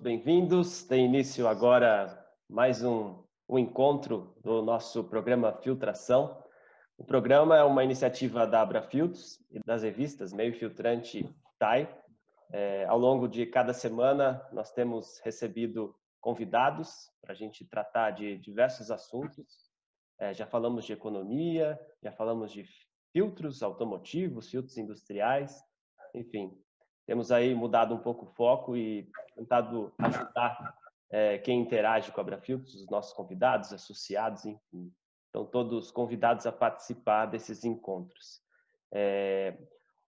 bem-vindos. Tem início agora mais um, um encontro do nosso programa Filtração. O programa é uma iniciativa da Abra Filtros e das revistas Meio Filtrante TAI. É, ao longo de cada semana, nós temos recebido convidados para a gente tratar de diversos assuntos. É, já falamos de economia, já falamos de filtros automotivos, filtros industriais, enfim, temos aí mudado um pouco o foco e tentado ajudar é, quem interage com a Abrafiltros, os nossos convidados, associados, enfim. Estão todos convidados a participar desses encontros. É,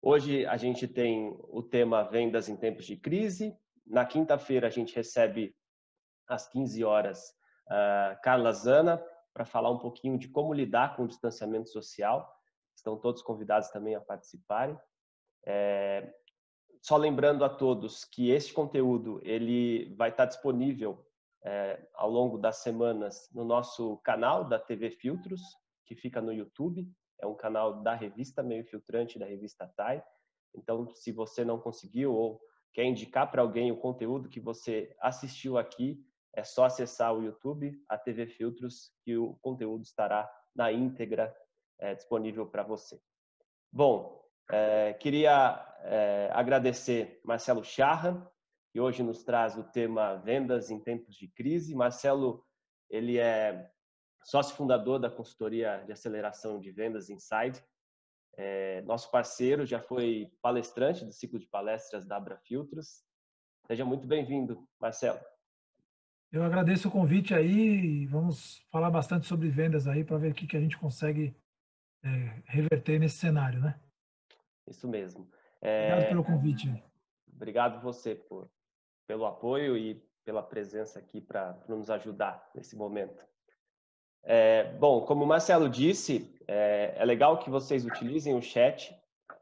hoje a gente tem o tema Vendas em Tempos de Crise. Na quinta-feira a gente recebe, às 15 horas, a Carla Zana, para falar um pouquinho de como lidar com o distanciamento social. Estão todos convidados também a participarem. É, só lembrando a todos que este conteúdo ele vai estar disponível é, ao longo das semanas no nosso canal da TV Filtros, que fica no YouTube. É um canal da revista Meio Filtrante, da revista TAI. Então, se você não conseguiu ou quer indicar para alguém o conteúdo que você assistiu aqui, é só acessar o YouTube, a TV Filtros, que o conteúdo estará na íntegra é, disponível para você. Bom, é, queria é, agradecer Marcelo Charra, que hoje nos traz o tema Vendas em Tempos de Crise. Marcelo, ele é sócio fundador da consultoria de aceleração de vendas Inside. É, nosso parceiro, já foi palestrante do ciclo de palestras da Abra Filtros. Seja muito bem-vindo, Marcelo. Eu agradeço o convite aí vamos falar bastante sobre vendas aí para ver o que, que a gente consegue é, reverter nesse cenário, né? Isso mesmo. É... Obrigado pelo convite. Obrigado você por, pelo apoio e pela presença aqui para nos ajudar nesse momento. É, bom, como o Marcelo disse, é, é, legal que vocês utilizem o chat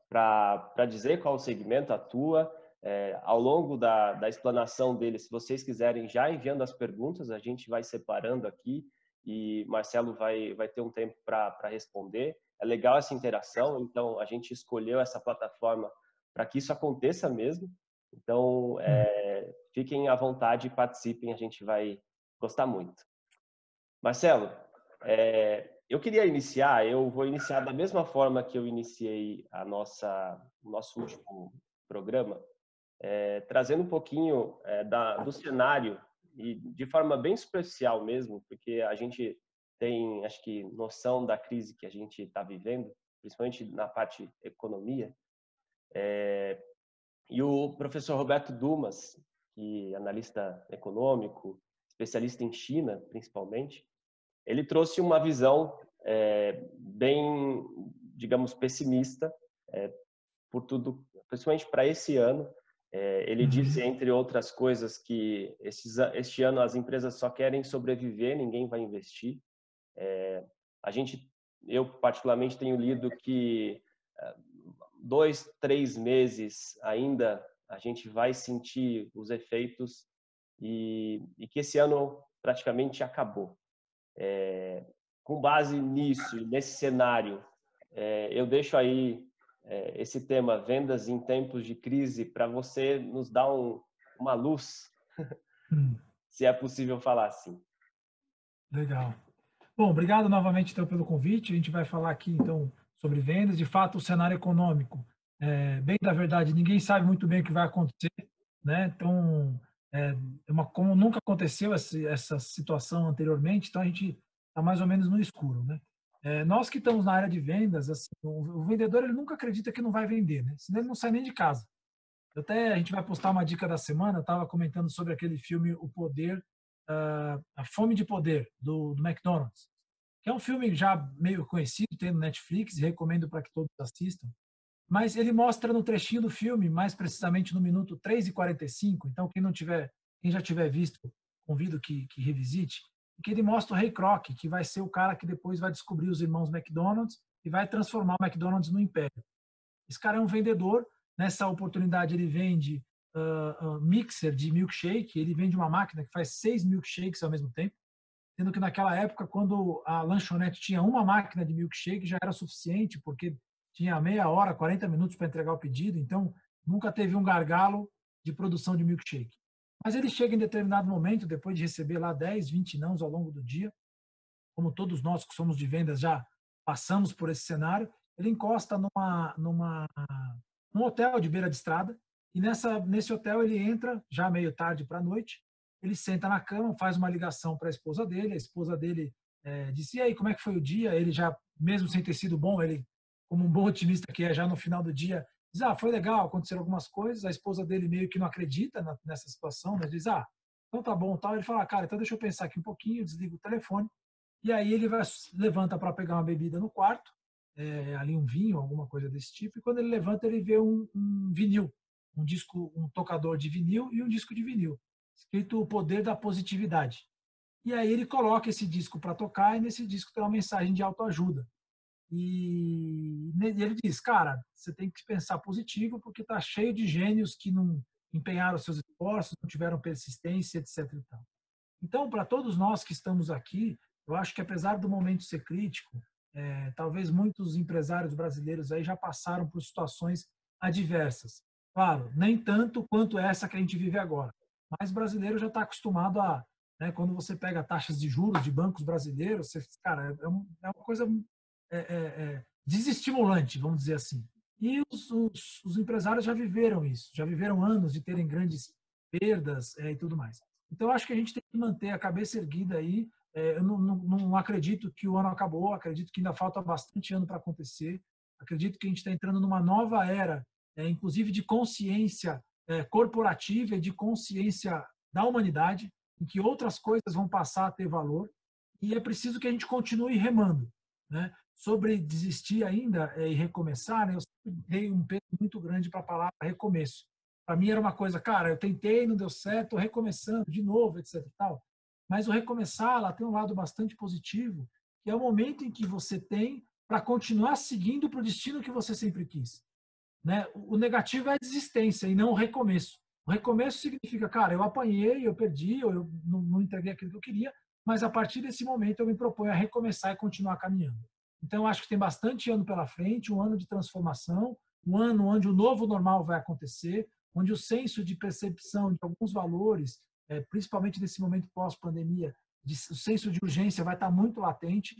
para dizer qual segmento atua. É, ao longo da, da explanação dele, se vocês quiserem já enviando as perguntas, a gente vai separando aqui e Marcelo vai, vai ter um tempo para responder é legal essa interação, então a gente escolheu essa plataforma para que isso aconteça mesmo. Então, é, fiquem à vontade e participem, a gente vai gostar muito. Marcelo, é, eu queria iniciar, eu vou iniciar da mesma forma que eu iniciei a nossa, o nosso último programa, é, trazendo um pouquinho é, da, do cenário e de forma bem superficial mesmo, porque a gente tem, acho que, noção da crise que a gente está vivendo, principalmente na parte economia. É, e o professor Roberto Dumas, que é analista econômico, especialista em China, principalmente, ele trouxe uma visão é, bem, digamos, pessimista é, por tudo, principalmente para esse ano. É, ele uhum. disse, entre outras coisas, que esses, este ano as empresas só querem sobreviver, ninguém vai investir. É, a gente, eu particularmente tenho lido que é, dois, três meses ainda a gente vai sentir os efeitos e, e que esse ano praticamente acabou. É, com base nisso, nesse cenário, é, eu deixo aí é, esse tema vendas em tempos de crise para você nos dar um, uma luz, hum. se é possível falar assim. Legal. Bom, obrigado novamente então pelo convite. A gente vai falar aqui então sobre vendas. De fato, o cenário econômico, é, bem da verdade, ninguém sabe muito bem o que vai acontecer, né? Então, é, é uma, como nunca aconteceu essa, essa situação anteriormente, então a gente está mais ou menos no escuro, né? É, nós que estamos na área de vendas, assim, o, o, vendedor ele nunca acredita que não vai vender, né? Senão ele não sai nem de casa. Até a gente vai postar uma dica da semana. Estava comentando sobre aquele filme O Poder uh, A Fome de Poder, do, do, McDonald's, é um filme já meio conhecido, tem no Netflix, recomendo para que todos assistam. Mas ele mostra no trechinho do filme, mais precisamente no minuto 3 e 45, então quem não tiver, quem já tiver visto, convido que, que revisite, que ele mostra o Ray Kroc, que vai ser o cara que depois vai descobrir os irmãos McDonald's e vai transformar o McDonald's no império. Esse cara é um vendedor, nessa oportunidade ele vende uh, mixer de milkshake, ele vende uma máquina que faz seis milkshakes ao mesmo tempo, sendo que naquela época, quando a lanchonete tinha uma máquina de milkshake, já era suficiente, porque tinha meia hora, 40 minutos para entregar o pedido, então nunca teve um gargalo de produção de milkshake. Mas ele chega em determinado momento, depois de receber lá 10, 20 nãos ao longo do dia, como todos nós que somos de vendas já passamos por esse cenário, ele encosta numa, numa, num hotel de beira de estrada, e nessa, nesse hotel ele entra, já meio tarde para a noite, ele senta na cama, faz uma ligação para a esposa dele, a esposa dele é, disse, e aí, como é que foi o dia? Ele já, mesmo sem ter sido bom, ele, como um bom otimista que é, já no final do dia, diz, ah, foi legal, aconteceram algumas coisas, a esposa dele meio que não acredita na, nessa situação, mas diz, ah, então tá bom, tal. Ele fala, cara, então deixa eu pensar aqui um pouquinho, desliga o telefone, e aí ele vai, levanta para pegar uma bebida no quarto, é, ali um vinho, alguma coisa desse tipo, e quando ele levanta ele vê um, um vinil, um disco, um tocador de vinil e um disco de vinil, escrito O Poder da Positividade. E aí ele coloca esse disco para tocar e nesse disco tem uma mensagem de autoajuda. E ele diz, cara, você tem que pensar positivo porque está cheio de gênios que não empenharam seus esforços, não tiveram persistência, etc. Então, para todos nós que estamos aqui, eu acho que apesar do momento ser crítico, é, talvez muitos empresários brasileiros aí já passaram por situações adversas. Claro, nem tanto quanto essa que a gente vive agora, mas brasileiro já está acostumado a, né, quando você pega taxas de juros de bancos brasileiros, você, cara, é, é uma coisa é, é, é, desestimulante, vamos dizer assim. E os, os, os, empresários já viveram isso, já viveram anos de terem grandes perdas é, e tudo mais. Então, acho que a gente tem que manter a cabeça erguida aí. É, eu não, não, não, acredito que o ano acabou, acredito que ainda falta bastante ano para acontecer. Acredito que a gente está entrando numa nova era, inclusive de consciência corporativa e de consciência da humanidade, em que outras coisas vão passar a ter valor. E é preciso que a gente continue remando. Né? sobre desistir ainda é, e recomeçar, né, eu sempre dei um peso muito grande para a palavra recomeço. Para mim era uma coisa, cara, eu tentei, não deu certo, estou recomeçando de novo, etc. Tal. Mas o recomeçar, ela tem um lado bastante positivo, que é o momento em que você tem para continuar seguindo para o destino que você sempre quis. Né? O negativo é a desistência e não o recomeço. O recomeço significa, cara, eu apanhei, eu perdi, ou eu não, não entreguei aquilo que eu queria, mas a partir desse momento eu me proponho a recomeçar e continuar caminhando. Então, acho que tem bastante ano pela frente, um ano de transformação, um ano onde o novo normal vai acontecer, onde o senso de percepção de alguns valores, é, principalmente nesse momento pós-pandemia, o senso de urgência vai estar muito latente.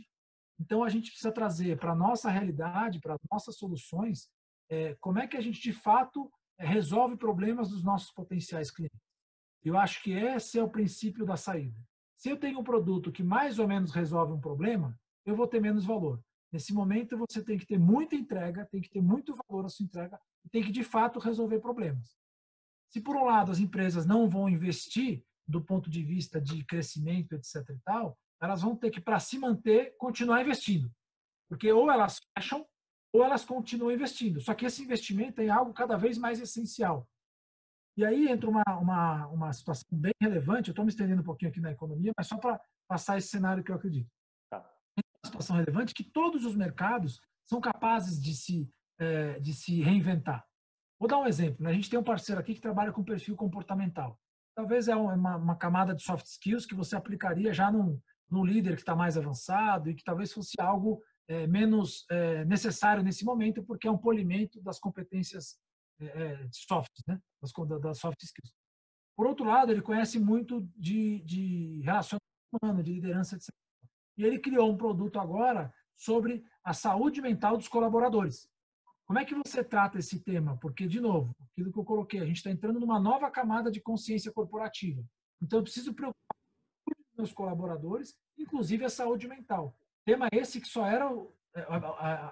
Então, a gente precisa trazer para a nossa realidade, para as nossas soluções, é, como é que a gente, de fato, é, resolve problemas dos nossos potenciais clientes. Eu acho que esse é o princípio da saída. Se eu tenho um produto que mais ou menos resolve um problema, eu vou ter menos valor. Nesse momento, você tem que ter muita entrega, tem que ter muito valor a sua entrega tem que, de fato, resolver problemas. Se, por um lado, as empresas não vão investir do ponto de vista de crescimento, etc. e tal, elas vão ter que, para se manter, continuar investindo. Porque ou elas fecham ou elas continuam investindo. Só que esse investimento é algo cada vez mais essencial. E aí entra uma, uma, uma situação bem relevante, eu estou me estendendo um pouquinho aqui na economia, mas só para passar esse cenário que eu acredito situação relevante que todos os mercados são capazes de se, é, de se reinventar. Vou dar um exemplo. Né? A gente tem um parceiro aqui que trabalha com perfil comportamental. Talvez é uma, uma camada de soft skills que você aplicaria já num, num líder que está mais avançado e que talvez fosse algo é, menos é, necessário nesse momento, porque é um polimento das competências é, é soft, né? das, das soft skills. Por outro lado, ele conhece muito de, de relacionamento humano, de liderança, etc. E ele criou um produto agora sobre a saúde mental dos colaboradores. Como é que você trata esse tema? Porque, de novo, aquilo que eu coloquei, a gente está entrando numa nova camada de consciência corporativa. Então, eu preciso preocupar os meus colaboradores, inclusive a saúde mental. Tema esse que só era é,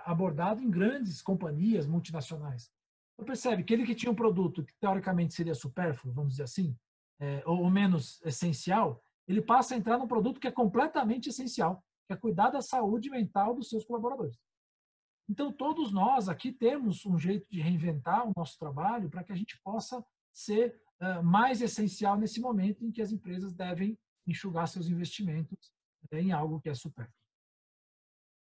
abordado em grandes companhias multinacionais. Você percebe que ele que tinha um produto que teoricamente seria supérfluo, vamos dizer assim, é, ou menos essencial, ele passa a entrar num produto que é completamente essencial, que é cuidar da saúde mental dos seus colaboradores. Então, todos nós aqui temos um jeito de reinventar o nosso trabalho para que a gente possa ser uh, mais essencial nesse momento em que as empresas devem enxugar seus investimentos uh, em algo que é supérfluo.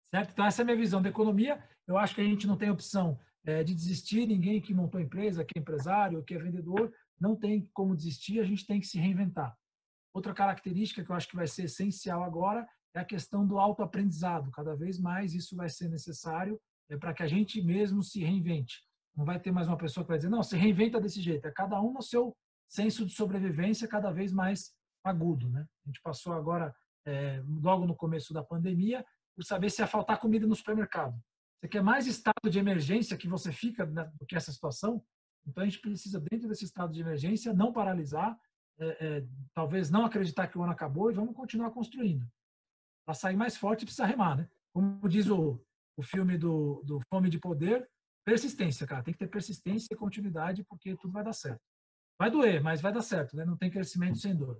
Certo? Então, essa é a minha visão da economia. Eu acho que a gente não tem opção uh, de desistir. Ninguém que montou empresa, que é empresário, que é vendedor, não tem como desistir. A gente tem que se reinventar. Outra característica que eu acho que vai ser essencial agora é a questão do autoaprendizado. Cada vez mais isso vai ser necessário é para que a gente mesmo se reinvente. Não vai ter mais uma pessoa que vai dizer, não, se reinventa desse jeito. É cada um no seu, senso de sobrevivência cada vez mais agudo. Né? A gente passou agora, é, logo no começo da pandemia, por saber se ia faltar comida no supermercado. Você quer mais estado de emergência que você fica né, do que essa situação? Então a gente precisa, dentro desse estado de emergência, não paralisar, é, é, talvez não acreditar que o ano acabou e vamos continuar construindo. Para sair mais forte, precisa remar, né? Como diz o, o filme do, do Fome de Poder, persistência, cara. Tem que ter persistência e continuidade, porque tudo vai dar certo. Vai doer, mas vai dar certo, né? Não tem crescimento sem dor.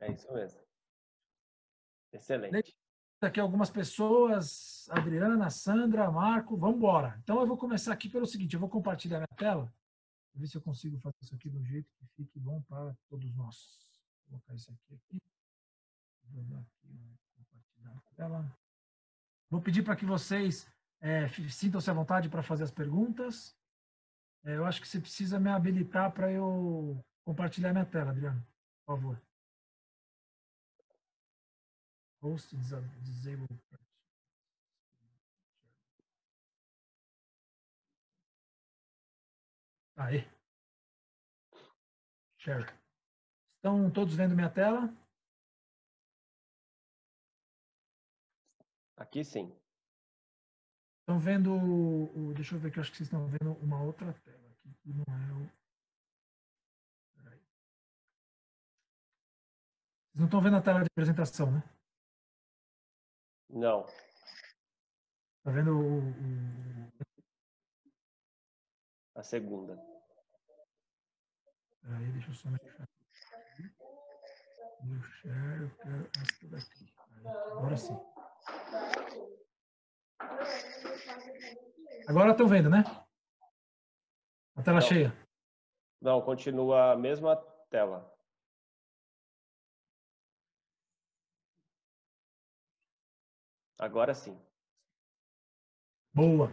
É isso mesmo. Excelente. Aqui algumas pessoas, Adriana, Sandra, Marco, vamos embora. Então eu vou começar aqui pelo seguinte, eu vou compartilhar minha tela, ver se eu consigo fazer isso aqui do jeito que fique bom para todos nós. Vou colocar isso aqui aqui. Vou dar aqui, compartilhar a tela. Vou pedir para que vocês é, sintam-se à vontade para fazer as perguntas. É, eu acho que você precisa me habilitar para eu compartilhar minha tela, Adriano, por favor. Host disable. Aí. Share. Estão todos vendo minha tela? Aqui sim. Estão vendo o, deixa eu ver que eu acho que vocês estão vendo uma outra tela aqui que não é o. Peraí. Vocês não estão vendo a tela de apresentação, né? Não. Tá vendo o, a segunda? Peraí, deixa eu só mexer. Meu share, eu quero essa daqui. Agora sim. Agora estão vendo, né? A tela Não. cheia. Não, continua a mesma tela. Agora sim. Boa.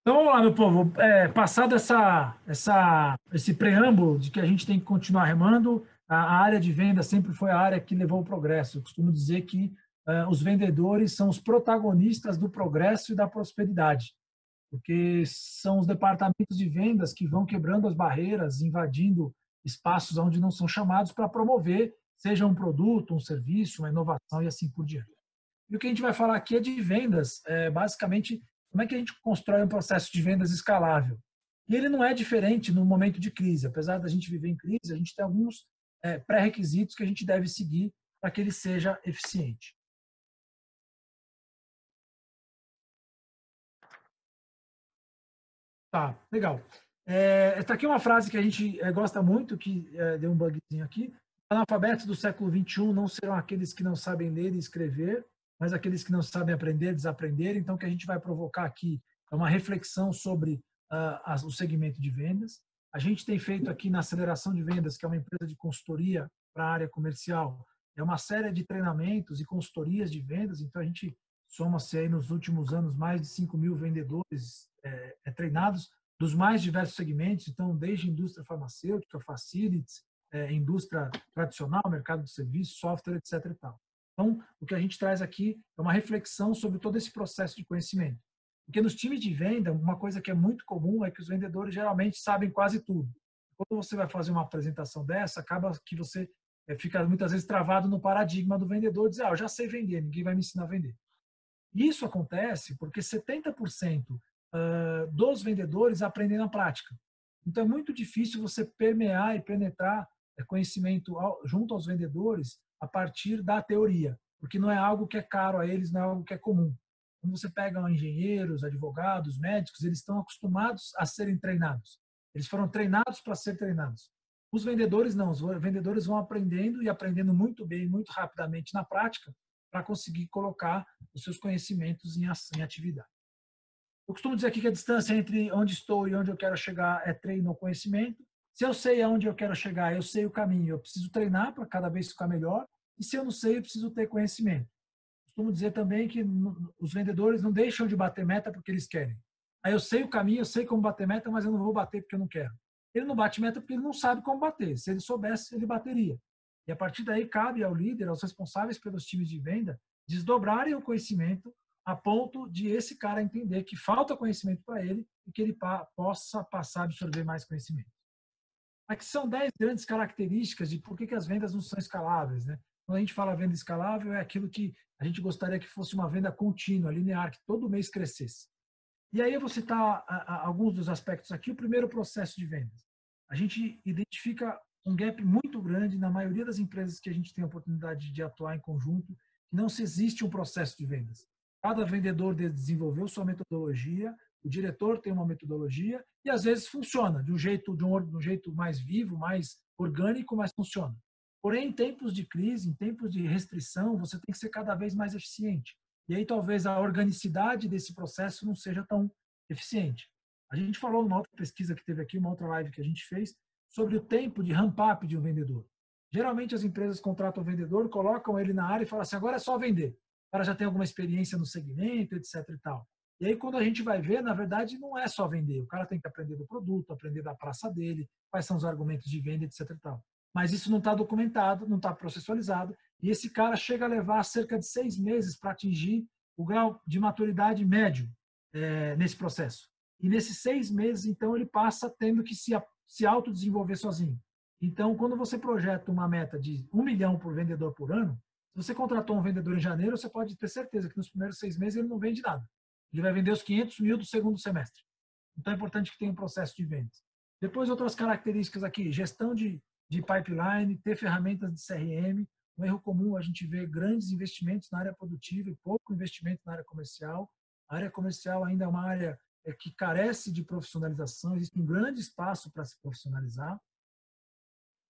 Então vamos lá, meu povo. É, passado essa, essa, esse preâmbulo de que a gente tem que continuar remando, a, a área de venda sempre foi a área que levou o progresso. Eu costumo dizer que uh, os vendedores são os protagonistas do progresso e da prosperidade, porque são os departamentos de vendas que vão quebrando as barreiras, invadindo espaços onde não são chamados para promover, seja um produto, um serviço, uma inovação e assim por diante. E o que a gente vai falar aqui é de vendas, é, basicamente, como é que a gente constrói um processo de vendas escalável. E ele não é diferente no momento de crise. Apesar da gente viver em crise, a gente tem alguns é, pré-requisitos que a gente deve seguir para que ele seja eficiente. Tá, legal. É, essa aqui é uma frase que a gente é, gosta muito, que é, deu um bugzinho aqui. Analfabetos do século XXI não serão aqueles que não sabem ler e escrever, mas aqueles que não sabem aprender, desaprender. Então, o que a gente vai provocar aqui é uma reflexão sobre uh, o segmento de vendas. A gente tem feito aqui na Aceleração de Vendas, que é uma empresa de consultoria para a área comercial, é uma série de treinamentos e consultorias de vendas. Então, a gente soma-se aí nos últimos anos mais de 5 mil vendedores é, é, treinados dos mais diversos segmentos. Então, desde indústria farmacêutica, facilities, é, indústria tradicional, mercado de serviços, software, etc. E tal. Então, o que a gente traz aqui é uma reflexão sobre todo esse processo de conhecimento. Porque nos times de venda, uma coisa que é muito comum é que os vendedores geralmente sabem quase tudo. Quando você vai fazer uma apresentação dessa, acaba que você eh, fica muitas vezes travado no paradigma do vendedor, dizer, ah, eu já sei vender, ninguém vai me ensinar a vender. Isso acontece porque 70% dos vendedores aprendem na prática. Então é muito difícil você permear e penetrar eh, conhecimento junto aos vendedores a partir da teoria, porque não é algo que é caro a eles, não é algo que é comum. Quando você pega engenheiros, advogados, médicos, eles estão acostumados a serem treinados. Eles foram treinados para ser treinados. Os vendedores não, os vendedores vão aprendendo e aprendendo muito bem, muito rapidamente na prática, para conseguir colocar os seus conhecimentos em, em atividade. Eu costumo dizer aqui que a distância entre onde estou e onde eu quero chegar é treino ou conhecimento. Se eu sei aonde eu quero chegar, eu sei o caminho, eu preciso treinar para cada vez ficar melhor. E se eu não sei, eu preciso ter conhecimento. Costumo dizer também que os vendedores não deixam de bater meta porque eles querem. Aí eu sei o caminho, eu sei como bater meta, mas eu não vou bater porque eu não quero. Ele não bate meta porque ele não sabe como bater. Se ele soubesse, ele bateria. E a partir daí cabe ao líder, aos responsáveis pelos times de venda, desdobrarem o conhecimento a ponto de esse cara entender que falta conhecimento para ele e que ele pa possa passar a absorver mais conhecimento. Aqui são 10 grandes características de por que, que as vendas não são escaláveis. Né? Quando a gente fala venda escalável, é aquilo que a gente gostaria que fosse uma venda contínua, linear, que todo mês crescesse. E aí eu vou citar alguns dos aspectos aqui. O primeiro, o processo de vendas. A gente identifica um gap muito grande na maioria das empresas que a gente tem a oportunidade de atuar em conjunto, que não se existe um processo de vendas. Cada vendedor desenvolveu sua metodologia, o diretor tem uma metodologia e às vezes funciona de um jeito de um, de um jeito mais vivo, mais orgânico, mas funciona. Porém, em tempos de crise, em tempos de restrição, você tem que ser cada vez mais eficiente. E aí talvez a organicidade desse processo não seja tão eficiente. A gente falou numa outra pesquisa que teve aqui, uma outra live que a gente fez, sobre o tempo de ramp-up de um vendedor. Geralmente as empresas contratam o vendedor, colocam ele na área e falam assim, agora é só vender. O cara já tem alguma experiência no segmento, etc e tal. E aí, quando a gente vai ver, na verdade, não é só vender. O cara tem que aprender do produto, aprender da praça dele, quais são os argumentos de venda, etc. Tal. Mas isso não está documentado, não está processualizado. E esse cara chega a levar cerca de seis meses para atingir o grau de maturidade médio é, nesse processo. E nesses seis meses, então, ele passa tendo que se, se autodesenvolver sozinho. Então, quando você projeta uma meta de um milhão por vendedor por ano, se você contratou um vendedor em janeiro, você pode ter certeza que nos primeiros seis meses ele não vende nada. Ele vai vender os 500 mil do segundo semestre. Então é importante que tenha um processo de vendas. Depois, outras características aqui: gestão de, de pipeline, ter ferramentas de CRM. Um erro comum a gente vê grandes investimentos na área produtiva e pouco investimento na área comercial. A área comercial ainda é uma área é, que carece de profissionalização, existe um grande espaço para se profissionalizar.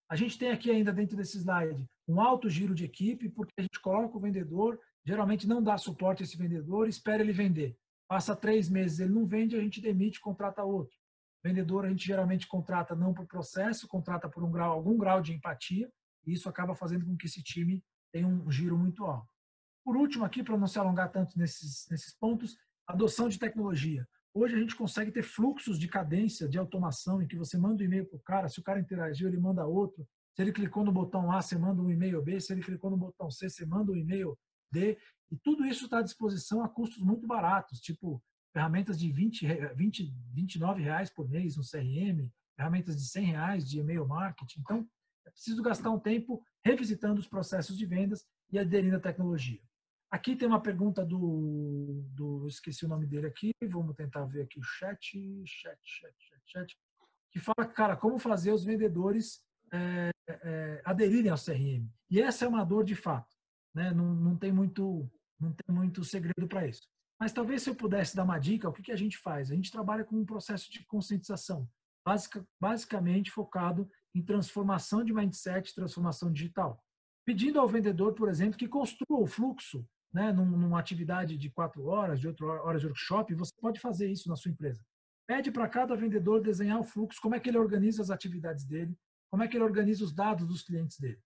A gente tem aqui ainda dentro desse slide um alto giro de equipe, porque a gente coloca o vendedor, geralmente não dá suporte a esse vendedor, espera ele vender. Passa três meses, ele não vende, a gente demite, contrata outro. Vendedor, a gente geralmente contrata não por processo, contrata por um grau, algum grau de empatia, e isso acaba fazendo com que esse time tenha um giro muito alto. Por último, aqui, para não se alongar tanto nesses, nesses pontos, adoção de tecnologia. Hoje a gente consegue ter fluxos de cadência, de automação, em que você manda um e-mail para o cara, se o cara interagiu, ele manda outro. Se ele clicou no botão A, você manda um e-mail B. Se ele clicou no botão C, você manda um e-mail D. E tudo isso está à disposição a custos muito baratos, tipo ferramentas de 20, 20 29 reais por mês no CRM, ferramentas de 100 reais de e-mail marketing. Então, é preciso gastar um tempo revisitando os processos de vendas e aderindo à tecnologia. Aqui tem uma pergunta do, do esqueci o nome dele aqui, vamos tentar ver aqui o chat, chat, chat, chat, chat que fala, cara, como fazer os vendedores é, é, aderirem ao CRM. E essa é uma dor de fato, né? Não, não tem muito não tem muito segredo para isso. Mas talvez se eu pudesse dar uma dica, o que, que a gente faz? A gente trabalha com um processo de conscientização, basic, basicamente focado em transformação de mindset, transformação digital. Pedindo ao vendedor, por exemplo, que construa o fluxo né, numa atividade de quatro horas, de oito horas de workshop, você pode fazer isso na sua empresa. Pede para cada vendedor desenhar o fluxo, como é que ele organiza as atividades dele, como é que ele organiza os dados dos clientes dele.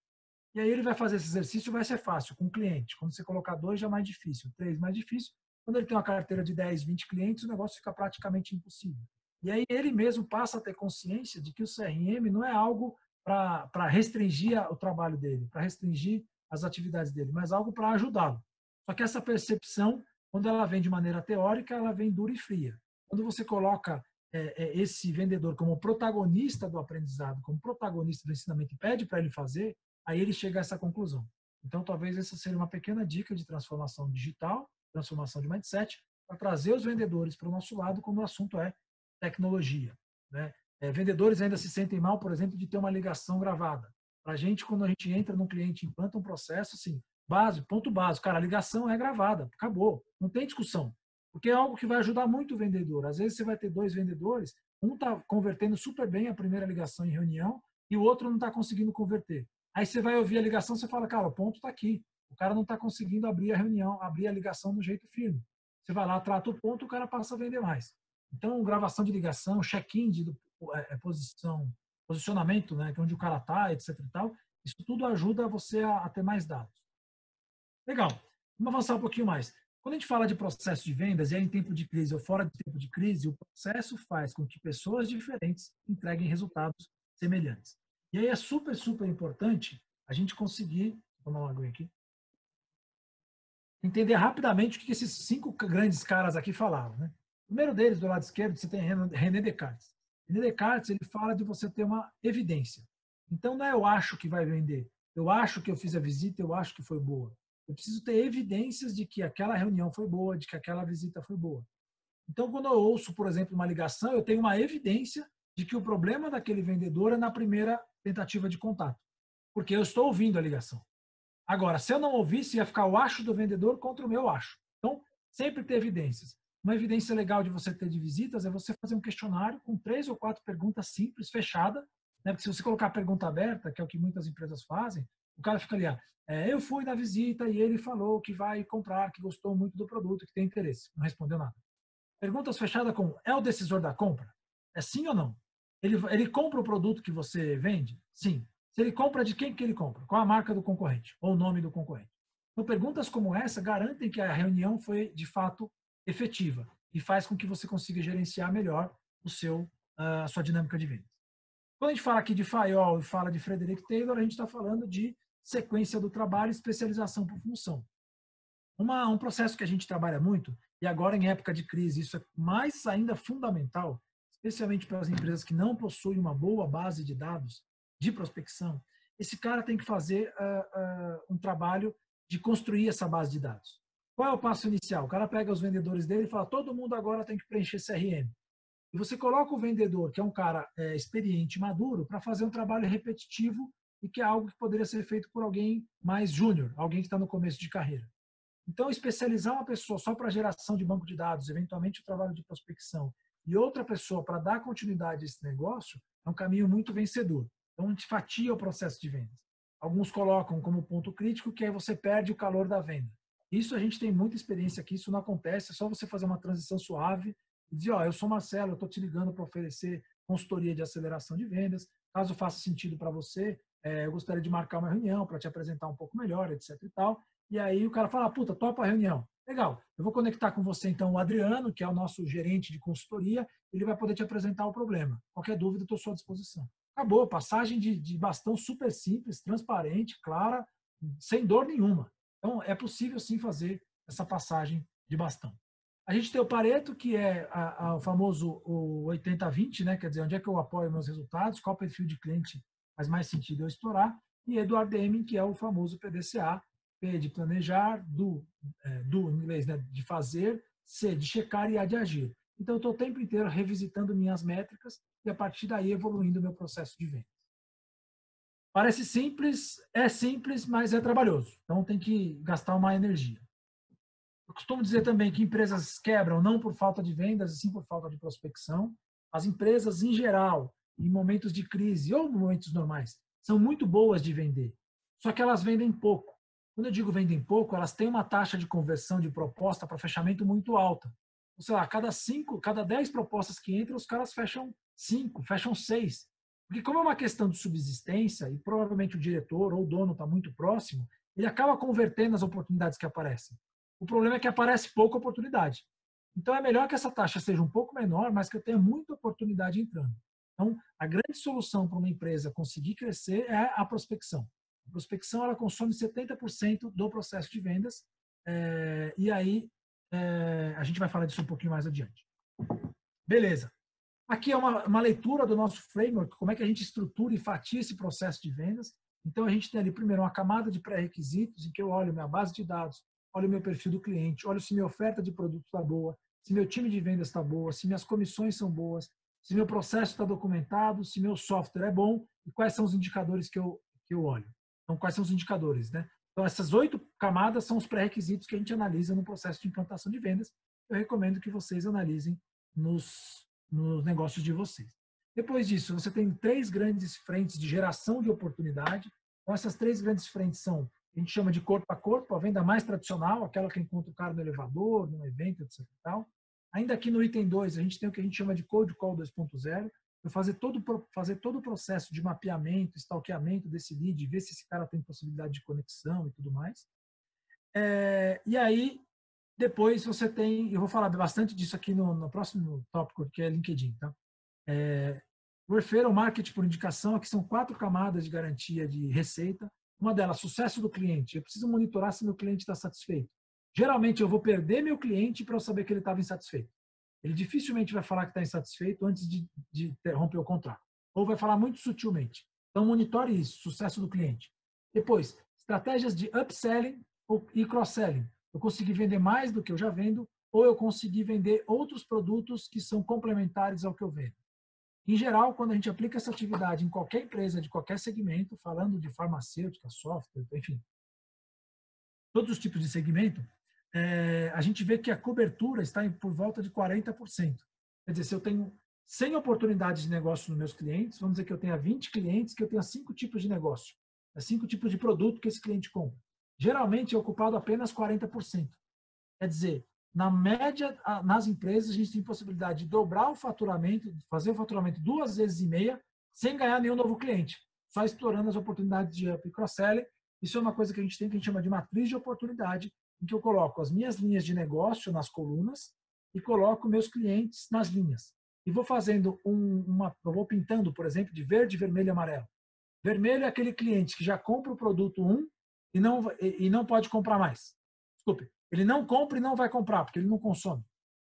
E aí ele vai fazer esse exercício, vai ser fácil com o cliente. Quando você colocar dois, já é mais difícil. Três, mais difícil. Quando ele tem uma carteira de 10, 20 clientes, o negócio fica praticamente impossível. E aí ele mesmo passa a ter consciência de que o CRM não é algo para restringir o trabalho dele, para restringir as atividades dele, mas algo para ajudá-lo. Só que essa percepção, quando ela vem de maneira teórica, ela vem dura e fria. Quando você coloca é, é, esse vendedor como protagonista do aprendizado, como protagonista do ensinamento e pede para ele fazer, aí ele chega a essa conclusão. Então, talvez essa seja uma pequena dica de transformação digital, transformação de mindset, para trazer os vendedores para o nosso lado quando o assunto é tecnologia. Né? É, vendedores ainda se sentem mal, por exemplo, de ter uma ligação gravada. Para a gente, quando a gente entra num cliente, implanta um processo, assim, básico, ponto básico, cara, a ligação é gravada, acabou, não tem discussão. Porque é algo que vai ajudar muito o vendedor. Às vezes você vai ter dois vendedores, um está convertendo super bem a primeira ligação em reunião e o outro não está conseguindo converter. Aí você vai ouvir a ligação, você fala, cara, o ponto está aqui. O cara não está conseguindo abrir a reunião, abrir a ligação do jeito firme. Você vai lá, trata o ponto, o cara passa a vender mais. Então, gravação de ligação, check-in de é, é, posição, posicionamento, né, é onde o cara está, etc. E tal, isso tudo ajuda você a, a ter mais dados. Legal. Vamos avançar um pouquinho mais. Quando a gente fala de processo de vendas, e é em tempo de crise ou fora de tempo de crise, o processo faz com que pessoas diferentes entreguem resultados semelhantes. E aí é super, super importante a gente conseguir, vou tomar uma aqui, entender rapidamente o que esses cinco grandes caras aqui falavam. Né? O primeiro deles, do lado esquerdo, você tem René Descartes. René Descartes ele fala de você ter uma evidência. Então não é eu acho que vai vender, eu acho que eu fiz a visita, eu acho que foi boa. Eu preciso ter evidências de que aquela reunião foi boa, de que aquela visita foi boa. Então, quando eu ouço, por exemplo, uma ligação, eu tenho uma evidência de que o problema daquele vendedor é na primeira tentativa de contato, porque eu estou ouvindo a ligação. Agora, se eu não ouvisse, ia ficar o acho do vendedor contra o meu acho. Então, sempre ter evidências. Uma evidência legal de você ter de visitas é você fazer um questionário com três ou quatro perguntas simples, fechada, né? Porque se você colocar a pergunta aberta, que é o que muitas empresas fazem, o cara fica ali, ah, é, eu fui na visita e ele falou que vai comprar, que gostou muito do produto, que tem interesse. Não respondeu nada. Perguntas fechadas com, é o decisor da compra? É sim ou não? Ele, ele compra o produto que você vende? Sim. Se ele compra, de quem que ele compra? Qual a marca do concorrente? Ou o nome do concorrente? Então, perguntas como essa garantem que a reunião foi, de fato, efetiva e faz com que você consiga gerenciar melhor o seu, a sua dinâmica de vendas. Quando a gente fala aqui de Fayol e fala de Frederick Taylor, a gente está falando de sequência do trabalho e especialização por função. Uma, um processo que a gente trabalha muito, e agora em época de crise isso é mais ainda fundamental, especialmente para as empresas que não possuem uma boa base de dados de prospecção, esse cara tem que fazer uh, uh, um trabalho de construir essa base de dados. Qual é o passo inicial? O cara pega os vendedores dele e fala: todo mundo agora tem que preencher CRM. E você coloca o vendedor, que é um cara é, experiente, maduro, para fazer um trabalho repetitivo e que é algo que poderia ser feito por alguém mais júnior, alguém que está no começo de carreira. Então, especializar uma pessoa só para geração de banco de dados, eventualmente o trabalho de prospecção, e outra pessoa para dar continuidade a esse negócio, é um caminho muito vencedor. Então, a gente fatia o processo de vendas. Alguns colocam como ponto crítico que aí você perde o calor da venda. Isso a gente tem muita experiência aqui, isso não acontece, é só você fazer uma transição suave e dizer, ó, eu sou Marcelo, eu estou te ligando para oferecer consultoria de aceleração de vendas. Caso faça sentido para você, é, eu gostaria de marcar uma reunião para te apresentar um pouco melhor, etc e tal. E aí o cara fala, puta, topa a reunião. Legal, eu vou conectar com você então o Adriano, que é o nosso gerente de consultoria, ele vai poder te apresentar o problema. Qualquer dúvida, estou à sua disposição. Acabou, passagem de, de bastão super simples, transparente, clara, sem dor nenhuma. Então, é possível sim fazer essa passagem de bastão. A gente tem o Pareto, que é a, a, o famoso o 80-20, né? quer dizer, onde é que eu apoio meus resultados, qual perfil de cliente faz mais sentido eu explorar, e Eduardo Deming, que é o famoso PDCA, P de planejar, do, é, do inglês, né? de fazer, C de checar e A de agir. Então, eu estou o tempo inteiro revisitando minhas métricas e, a partir daí, evoluindo o meu processo de vendas. Parece simples, é simples, mas é trabalhoso. Então, tem que gastar uma energia. Eu costumo dizer também que empresas quebram não por falta de vendas, e sim por falta de prospecção. As empresas, em geral, em momentos de crise ou momentos normais, são muito boas de vender. Só que elas vendem pouco. Quando eu digo vendem pouco, elas têm uma taxa de conversão de proposta para fechamento muito alta. Ou sei lá, cada cinco, cada dez propostas que entram, os caras fecham cinco, fecham seis. Porque como é uma questão de subsistência e provavelmente o diretor ou o dono está muito próximo, ele acaba convertendo as oportunidades que aparecem. O problema é que aparece pouca oportunidade. Então é melhor que essa taxa seja um pouco menor, mas que eu tenha muita oportunidade entrando. Então, a grande solução para uma empresa conseguir crescer é a prospecção. A prospecção ela consome 70% do processo de vendas, é, e aí é, a gente vai falar disso um pouquinho mais adiante. Beleza. Aqui é uma, uma leitura do nosso framework, como é que a gente estrutura e fatia esse processo de vendas. Então, a gente tem ali, primeiro, uma camada de pré-requisitos, em que eu olho minha base de dados, olho meu perfil do cliente, olho se minha oferta de produto está boa, se meu time de vendas está boa, se minhas comissões são boas, se meu processo está documentado, se meu software é bom e quais são os indicadores que eu, que eu olho. Então, quais são os indicadores, né? Então, essas oito camadas são os pré-requisitos que a gente analisa no processo de implantação de vendas. Eu recomendo que vocês analisem nos, nos negócios de vocês. Depois disso, você tem três grandes frentes de geração de oportunidade. Então, essas três grandes frentes são a gente chama de corpo a corpo, a venda mais tradicional, aquela que encontra o cara no elevador, no evento, etc. Tal. Ainda aqui no item 2, a gente tem o que a gente chama de Code Call 2.0, para fazer todo, fazer todo o processo de mapeamento, stalkeamento desse lead, ver se esse cara tem possibilidade de conexão e tudo mais. É, e aí, depois você tem, eu vou falar bastante disso aqui no, no próximo tópico, que é LinkedIn. Tá? É, referral marketing por indicação, aqui são quatro camadas de garantia de receita. Uma delas, sucesso do cliente. Eu preciso monitorar se meu cliente está satisfeito. Geralmente eu vou perder meu cliente para eu saber que ele estava insatisfeito. Ele dificilmente vai falar que está insatisfeito antes de, de romper o contrato. Ou vai falar muito sutilmente. Então, monitore isso, sucesso do cliente. Depois, estratégias de upselling e cross-selling. Eu consegui vender mais do que eu já vendo, ou eu consegui vender outros produtos que são complementares ao que eu vendo. Em geral, quando a gente aplica essa atividade em qualquer empresa, de qualquer segmento, falando de farmacêutica, software, enfim, todos os tipos de segmento, é, a gente vê que a cobertura está em, por volta de 40%. Quer dizer, se eu tenho 100 oportunidades de negócio nos meus clientes, vamos dizer que eu tenha 20 clientes, que eu tenha cinco tipos de negócio, é cinco tipos de produto que esse cliente compra. Geralmente é ocupado apenas 40%. Quer dizer, na média, nas empresas, a gente tem possibilidade de dobrar o faturamento, fazer o faturamento duas vezes e meia, sem ganhar nenhum novo cliente, só explorando as oportunidades de up e cross-selling. Isso é uma coisa que a gente tem, que a gente chama de matriz de oportunidade, em que eu coloco as minhas linhas de negócio nas colunas e coloco meus clientes nas linhas. E vou fazendo um, uma, eu vou pintando, por exemplo, de verde, vermelho e amarelo. Vermelho é aquele cliente que já compra o produto 1 e não, e não pode comprar mais. Desculpe, ele não compra e não vai comprar, porque ele não consome.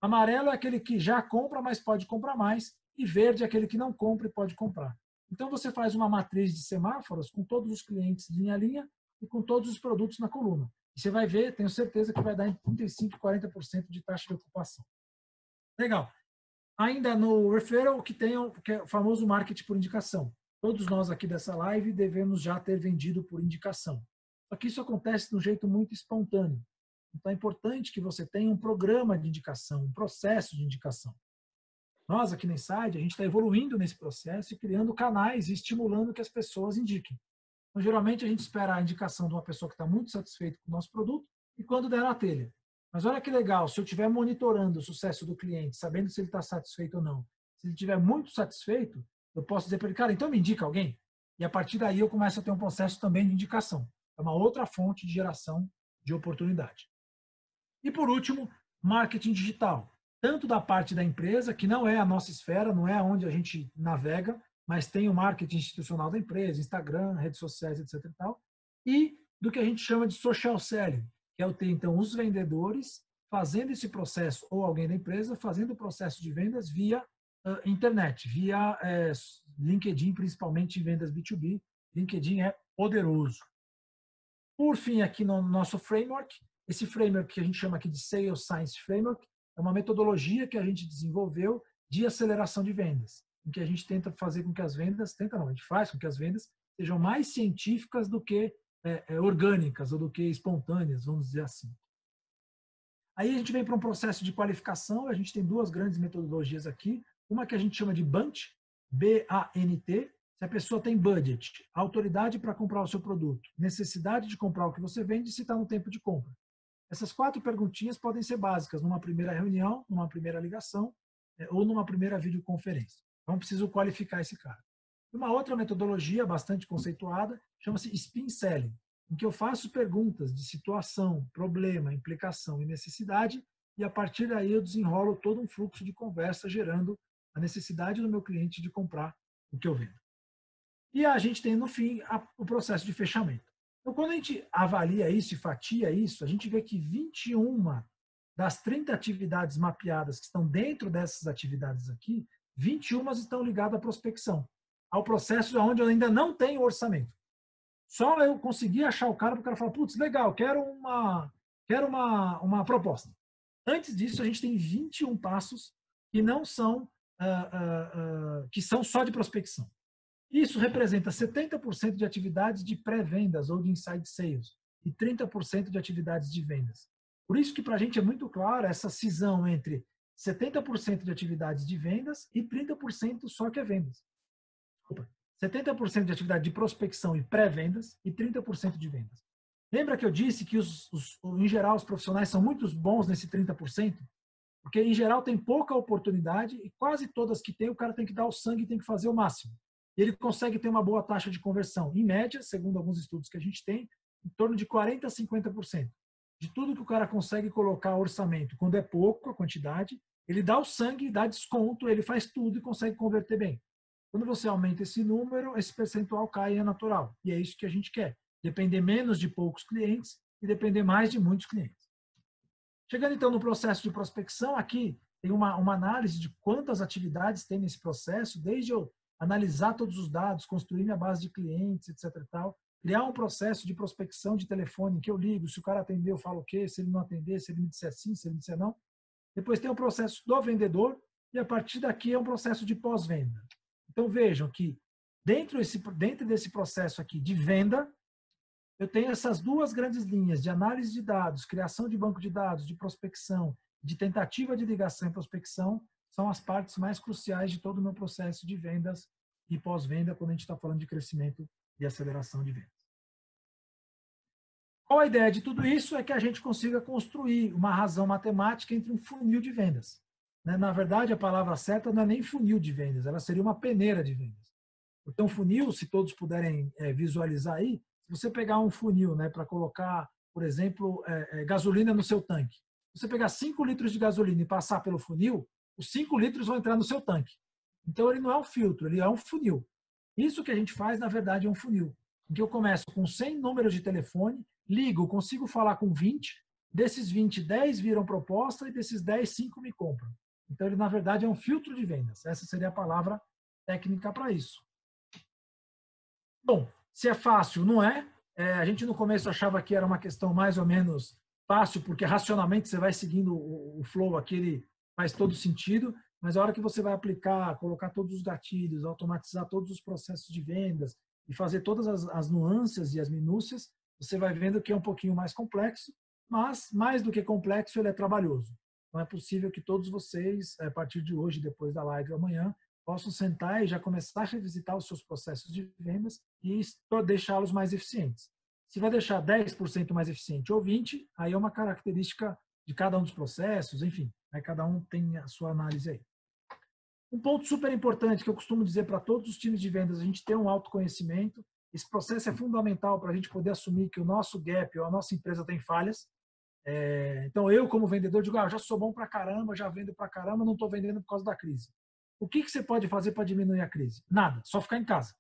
Amarelo é aquele que já compra, mas pode comprar mais. E verde é aquele que não compra e pode comprar. Então você faz uma matriz de semáforos com todos os clientes linha a linha e com todos os produtos na coluna. E você vai ver, tenho certeza que vai dar em 35% e 40% de taxa de ocupação. Legal. Ainda no referral, que tem o, que é o famoso marketing por indicação. Todos nós aqui dessa live devemos já ter vendido por indicação. Só que isso acontece de um jeito muito espontâneo. Então é importante que você tenha um programa de indicação, um processo de indicação. Nós aqui na Inside, a gente está evoluindo nesse processo e criando canais e estimulando que as pessoas indiquem. Então, geralmente, a gente espera a indicação de uma pessoa que está muito satisfeita com o nosso produto e quando der na telha. Mas olha que legal, se eu estiver monitorando o sucesso do cliente, sabendo se ele está satisfeito ou não, se ele estiver muito satisfeito, eu posso dizer para ele, cara, então me indica alguém. E a partir daí eu começo a ter um processo também de indicação. É uma outra fonte de geração de oportunidade. E por último, marketing digital. Tanto da parte da empresa, que não é a nossa esfera, não é onde a gente navega, mas tem o marketing institucional da empresa, Instagram, redes sociais, etc. E, tal, e do que a gente chama de social selling, que é o ter, então, os vendedores fazendo esse processo, ou alguém da empresa fazendo o processo de vendas via uh, internet, via uh, LinkedIn, principalmente em vendas B2B. LinkedIn é poderoso. Por fim, aqui no nosso framework, esse framework que a gente chama aqui de Sales Science Framework é uma metodologia que a gente desenvolveu de aceleração de vendas em que a gente tenta fazer com que as vendas, tenta não, a gente faz com que as vendas sejam mais científicas do que é, é, orgânicas ou do que espontâneas, vamos dizer assim. Aí a gente vem para um processo de qualificação, a gente tem duas grandes metodologias aqui, uma que a gente chama de BANT, B-A-N-T, se a pessoa tem budget, autoridade para comprar o seu produto, necessidade de comprar o que você vende se está no tempo de compra. Essas quatro perguntinhas podem ser básicas numa primeira reunião, numa primeira ligação é, ou numa primeira videoconferência. Então, preciso qualificar esse cara. Uma outra metodologia bastante conceituada chama-se spin selling, em que eu faço perguntas de situação, problema, implicação e necessidade, e a partir daí eu desenrolo todo um fluxo de conversa, gerando a necessidade do meu cliente de comprar o que eu vendo. E a gente tem, no fim, a, o processo de fechamento. Então, quando a gente avalia isso e fatia isso, a gente vê que 21 das 30 atividades mapeadas que estão dentro dessas atividades aqui 21 estão ligadas à prospecção, ao processo onde eu ainda não tenho orçamento. Só eu consegui achar o cara para o cara falar, putz, legal, quero uma, quero uma, uma proposta. Antes disso, a gente tem 21 passos que não são, uh, uh, uh, que são só de prospecção. Isso representa 70% de atividades de pré-vendas ou de inside sales e 30% de atividades de vendas. Por isso que para a gente é muito claro essa cisão entre 70% de atividades de vendas e 30% só que é vendas. Opa. 70% de atividade de prospecção e pré-vendas e 30% de vendas. Lembra que eu disse que, os, os, em geral, os profissionais são muito bons nesse 30%? Porque, em geral, tem pouca oportunidade e quase todas que tem, o cara tem que dar o sangue e tem que fazer o máximo. Ele consegue ter uma boa taxa de conversão. Em média, segundo alguns estudos que a gente tem, em torno de 40% a 50% de tudo que o cara consegue colocar orçamento, quando é pouco a quantidade, ele dá o sangue, dá desconto, ele faz tudo e consegue converter bem. Quando você aumenta esse número, esse percentual cai e é natural. E é isso que a gente quer. Depender menos de poucos clientes e depender mais de muitos clientes. Chegando então no processo de prospecção, aqui tem uma, uma análise de quantas atividades tem nesse processo, desde eu analisar todos os dados, construir minha base de clientes, etc. Tal, criar um processo de prospecção de telefone que eu ligo, se o cara atender, eu falo o quê, se ele não atender, se ele me disser sim, se ele me disser não. Depois tem o processo do vendedor e a partir daqui é um processo de pós-venda. Então vejam que dentro, esse, dentro desse processo aqui de venda, eu tenho essas duas grandes linhas de análise de dados, criação de banco de dados, de prospecção, de tentativa de ligação e prospecção, são as partes mais cruciais de todo o meu processo de vendas e pós-venda, quando a gente está falando de crescimento e aceleração de vendas. Qual a ideia de tudo isso? É que a gente consiga construir uma razão matemática entre um funil de vendas. Né? Na verdade, a palavra certa não é nem funil de vendas, ela seria uma peneira de vendas. Então, funil, se todos puderem é, visualizar aí, se você pegar um funil né, para colocar, por exemplo, é, é, gasolina no seu tanque, você pegar 5 litros de gasolina e passar pelo funil, os 5 litros vão entrar no seu tanque. Então, ele não é um filtro, ele é um funil. Isso que a gente faz, na verdade, é um funil. Em que eu começo com 100 números de telefone, ligo, consigo falar com 20, desses 20, 10 viram proposta e desses 10, 5 me compram. Então, ele, na verdade, é um filtro de vendas. Essa seria a palavra técnica para isso. Bom, se é fácil, não é. é. A gente no começo achava que era uma questão mais ou menos fácil, porque racionalmente você vai seguindo o, o flow aqui, ele faz todo sentido, mas a hora que você vai aplicar, colocar todos os gatilhos, automatizar todos os processos de vendas e fazer todas as, as nuances e as minúcias, você vai vendo que é um pouquinho mais complexo, mas mais do que complexo, ele é trabalhoso. Não é possível que todos vocês, a partir de hoje, depois da live amanhã, possam sentar e já começar a revisitar os seus processos de vendas e deixá-los mais eficientes. Se vai deixar 10% mais eficiente ou 20%, aí é uma característica de cada um dos processos, enfim, né, cada um tem a sua análise aí. Um ponto super importante que eu costumo dizer para todos os times de vendas, a gente tem um autoconhecimento. Esse processo é fundamental para a gente poder assumir que o nosso gap ou a nossa empresa tem falhas. É, então, eu, como vendedor, digo: ah, já sou bom para caramba, já vendo para caramba, não estou vendendo por causa da crise. O que, que você pode fazer para diminuir a crise? Nada, só ficar em casa.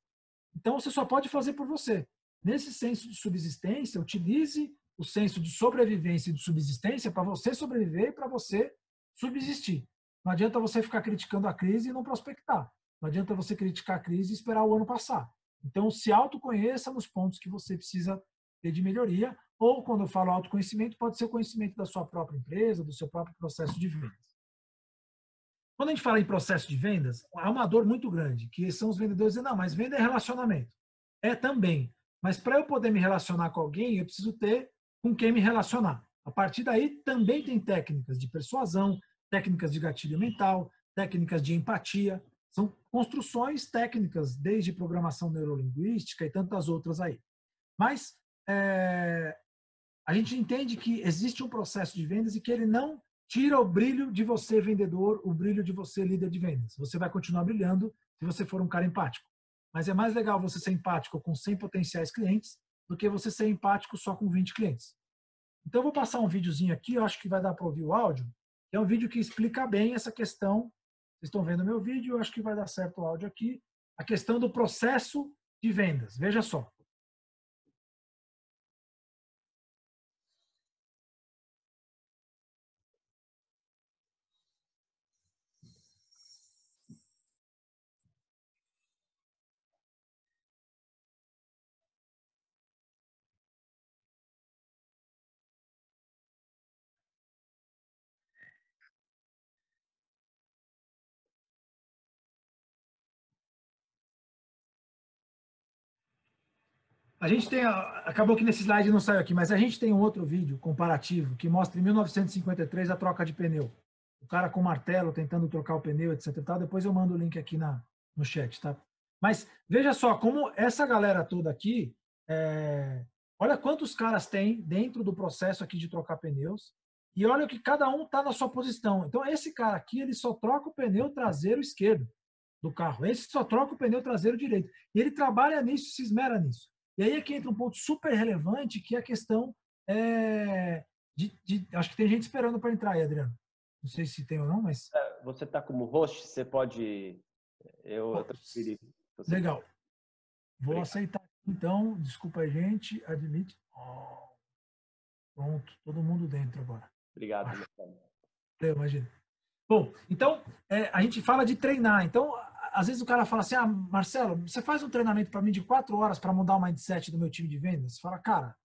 Então, você só pode fazer por você. Nesse senso de subsistência, utilize o senso de sobrevivência e de subsistência para você sobreviver e para você subsistir. Não adianta você ficar criticando a crise e não prospectar. Não adianta você criticar a crise e esperar o ano passar. Então, se autoconheça nos pontos que você precisa ter de melhoria, ou quando eu falo autoconhecimento, pode ser o conhecimento da sua própria empresa, do seu próprio processo de vendas. Quando a gente fala em processo de vendas, há uma dor muito grande, que são os vendedores dizendo, não, mas venda é relacionamento. É também. Mas para eu poder me relacionar com alguém, eu preciso ter com quem me relacionar. A partir daí, também tem técnicas de persuasão, técnicas de gatilho mental, técnicas de empatia. São construções técnicas, desde programação neurolinguística e tantas outras aí. Mas é, a gente entende que existe um processo de vendas e que ele não tira o brilho de você, vendedor, o brilho de você, líder de vendas. Você vai continuar brilhando se você for um cara empático. Mas é mais legal você ser empático com 100 potenciais clientes do que você ser empático só com 20 clientes. Então, eu vou passar um videozinho aqui, eu acho que vai dar para ouvir o áudio, é um vídeo que explica bem essa questão. Vocês estão vendo meu vídeo, eu acho que vai dar certo o áudio aqui. A questão do processo de vendas. Veja só. A gente tem, acabou que nesse slide não saiu aqui, mas a gente tem um outro vídeo comparativo que mostra em 1953 a troca de pneu. O cara com martelo tentando trocar o pneu, etc. Tal. Depois eu mando o link aqui na, no chat, tá? Mas veja só como essa galera toda aqui, é... olha quantos caras tem dentro do processo aqui de trocar pneus e olha que cada um está na sua posição. Então esse cara aqui ele só troca o pneu traseiro esquerdo do carro. Esse só troca o pneu traseiro direito. E ele trabalha nisso, se esmera nisso. E aí é que entra um ponto super relevante, que é a questão é, de, de, Acho que tem gente esperando para entrar aí, Adriano. Não sei se tem ou não, mas. É, você está como host, você pode. Eu, eu transferi. Legal. Vou Obrigado. aceitar. Então, desculpa a gente, admite. Oh, pronto, todo mundo dentro agora. Obrigado, Eu imagino. Bom, então, é, a gente fala de treinar. Então, às vezes o cara fala assim, ah, Marcelo, você faz um treinamento para mim de quatro horas para mudar o mindset do meu time de vendas? Você fala, cara,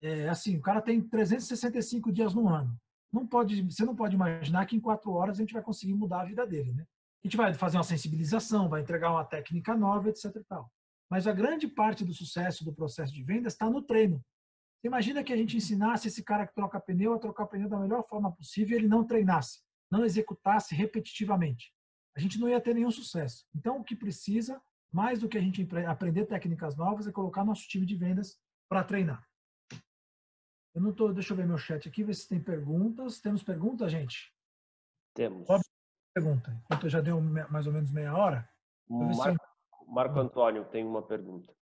é assim, o cara tem 365 dias no ano. Não pode, você não pode imaginar que em quatro horas a gente vai conseguir mudar a vida dele, né? A gente vai fazer uma sensibilização, vai entregar uma técnica nova, etc. Tal. Mas a grande parte do sucesso do processo de vendas está no treino. Você imagina que a gente ensinasse esse cara que troca pneu a trocar pneu da melhor forma possível e ele não treinasse, não executasse repetitivamente a gente não ia ter nenhum sucesso. Então, o que precisa, mais do que a gente aprender técnicas novas, é colocar nosso time de vendas para treinar. Eu não tô, deixa eu ver meu chat aqui, ver se tem perguntas. Temos perguntas, gente? Temos. pergunta. Enquanto já deu mais ou menos meia hora. Marco, eu... Marco Antônio tem uma pergunta.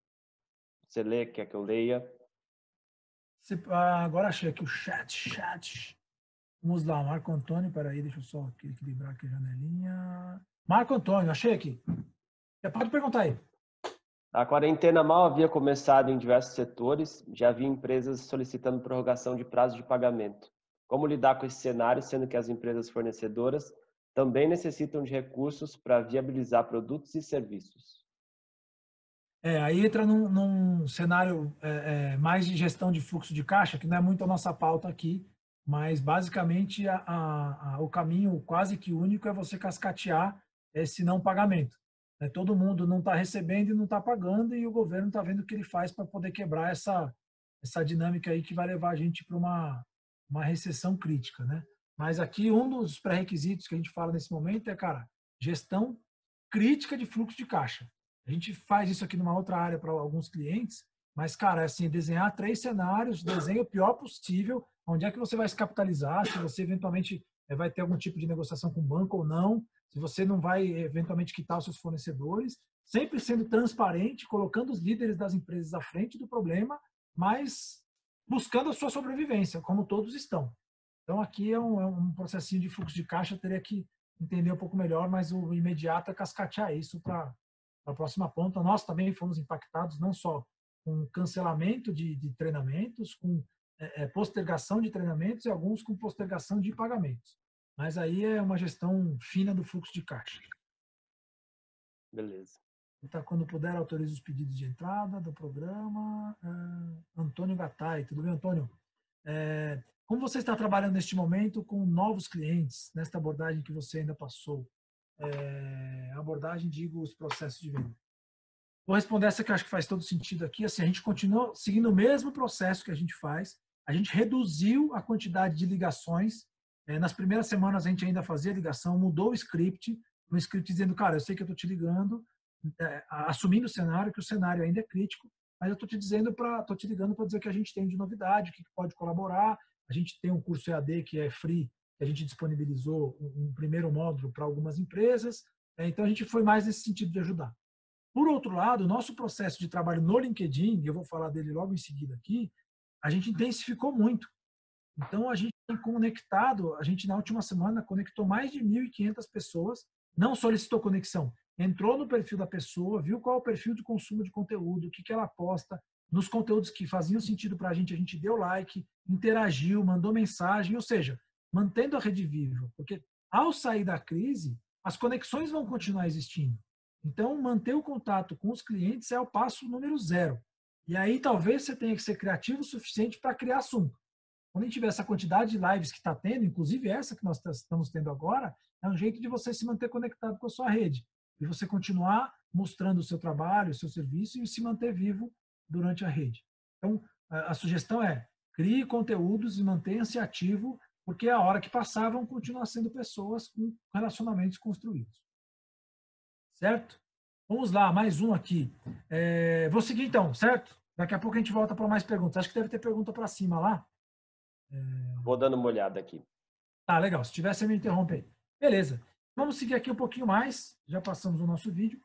Você lê, quer que eu leia? Ah, agora achei aqui o chat, chat. Vamos lá, Marco Antônio, peraí, deixa eu só equilibrar aqui a janelinha. Marco Antônio, achei aqui. Você pode perguntar aí. A quarentena mal havia começado em diversos setores, já havia empresas solicitando prorrogação de prazo de pagamento. Como lidar com esse cenário, sendo que as empresas fornecedoras também necessitam de recursos para viabilizar produtos e serviços? É, aí entra num, num cenário é, é, mais de gestão de fluxo de caixa, que não é muito a nossa pauta aqui, mas basicamente a, a, a, o caminho quase que único é você cascatear esse não pagamento. Né? Todo mundo não está recebendo e não está pagando e o governo está vendo o que ele faz para poder quebrar essa, essa dinâmica aí que vai levar a gente para uma, uma recessão crítica. Né? Mas aqui um dos pré-requisitos que a gente fala nesse momento é, cara, gestão crítica de fluxo de caixa. A gente faz isso aqui numa outra área para alguns clientes, mas, cara, é assim, desenhar três cenários, desenho o pior possível, Onde é que você vai se capitalizar? Se você eventualmente eh, vai ter algum tipo de negociação com o banco ou não? Se você não vai eventualmente quitar os seus fornecedores? Sempre sendo transparente, colocando os líderes das empresas à frente do problema, mas buscando a sua sobrevivência, como todos estão. Então, aqui é um, é um processinho de fluxo de caixa, teria que entender um pouco melhor, mas o imediato é cascatear isso para a próxima ponta. Nós também fomos impactados, não só com cancelamento de, de treinamentos, com postergação de treinamentos e alguns com postergação de pagamentos. Mas aí é uma gestão fina do fluxo de caixa. Beleza. Então, quando puder, autorize os pedidos de entrada do programa. Uh, Antônio Gattai, tudo bem, Antônio? É, como você está trabalhando neste momento com novos clientes, nesta abordagem que você ainda passou? É, abordagem, digo, os processos de venda. Vou responder essa que acho que faz todo sentido aqui. Assim, a gente continua seguindo o mesmo processo que a gente faz, a gente reduziu a quantidade de ligações. É, nas primeiras semanas a gente ainda fazia ligação, mudou o script, um script dizendo, cara, eu sei que eu estou te ligando, é, assumindo o cenário, que o cenário ainda é crítico, mas eu estou te dizendo para, estou te ligando para dizer que a gente tem de novidade, que pode colaborar. A gente tem um curso EAD que é free, que a gente disponibilizou um, um primeiro módulo para algumas empresas. É, então a gente foi mais nesse sentido de ajudar. Por outro lado, o nosso processo de trabalho no LinkedIn, eu vou falar dele logo em seguida aqui, a gente intensificou muito. Então, a gente tem conectado, a gente na última semana conectou mais de 1.500 pessoas, não solicitou conexão, entrou no perfil da pessoa, viu qual é o perfil de consumo de conteúdo, o que, que ela posta, nos conteúdos que faziam sentido para a gente, a gente deu like, interagiu, mandou mensagem, ou seja, mantendo a rede viva. Porque ao sair da crise, as conexões vão continuar existindo. Então, manter o contato com os clientes é o passo número zero. E aí talvez você tenha que ser criativo o suficiente para criar assunto. Quando a gente tiver essa quantidade de lives que está tendo, inclusive essa que nós estamos tendo agora, é um jeito de você se manter conectado com a sua rede. E você continuar mostrando o seu trabalho, o seu serviço e se manter vivo durante a rede. Então, a sugestão é crie conteúdos e mantenha-se ativo, porque a hora que passar vão continuar sendo pessoas com relacionamentos construídos. Certo? Vamos lá, mais um aqui. É, vou seguir então, certo? Daqui a pouco a gente volta para mais perguntas. Acho que deve ter pergunta para cima lá. É... Vou dando uma olhada aqui. Tá, legal. Se tiver, você me interrompe aí. Beleza. Vamos seguir aqui um pouquinho mais. Já passamos o nosso vídeo. O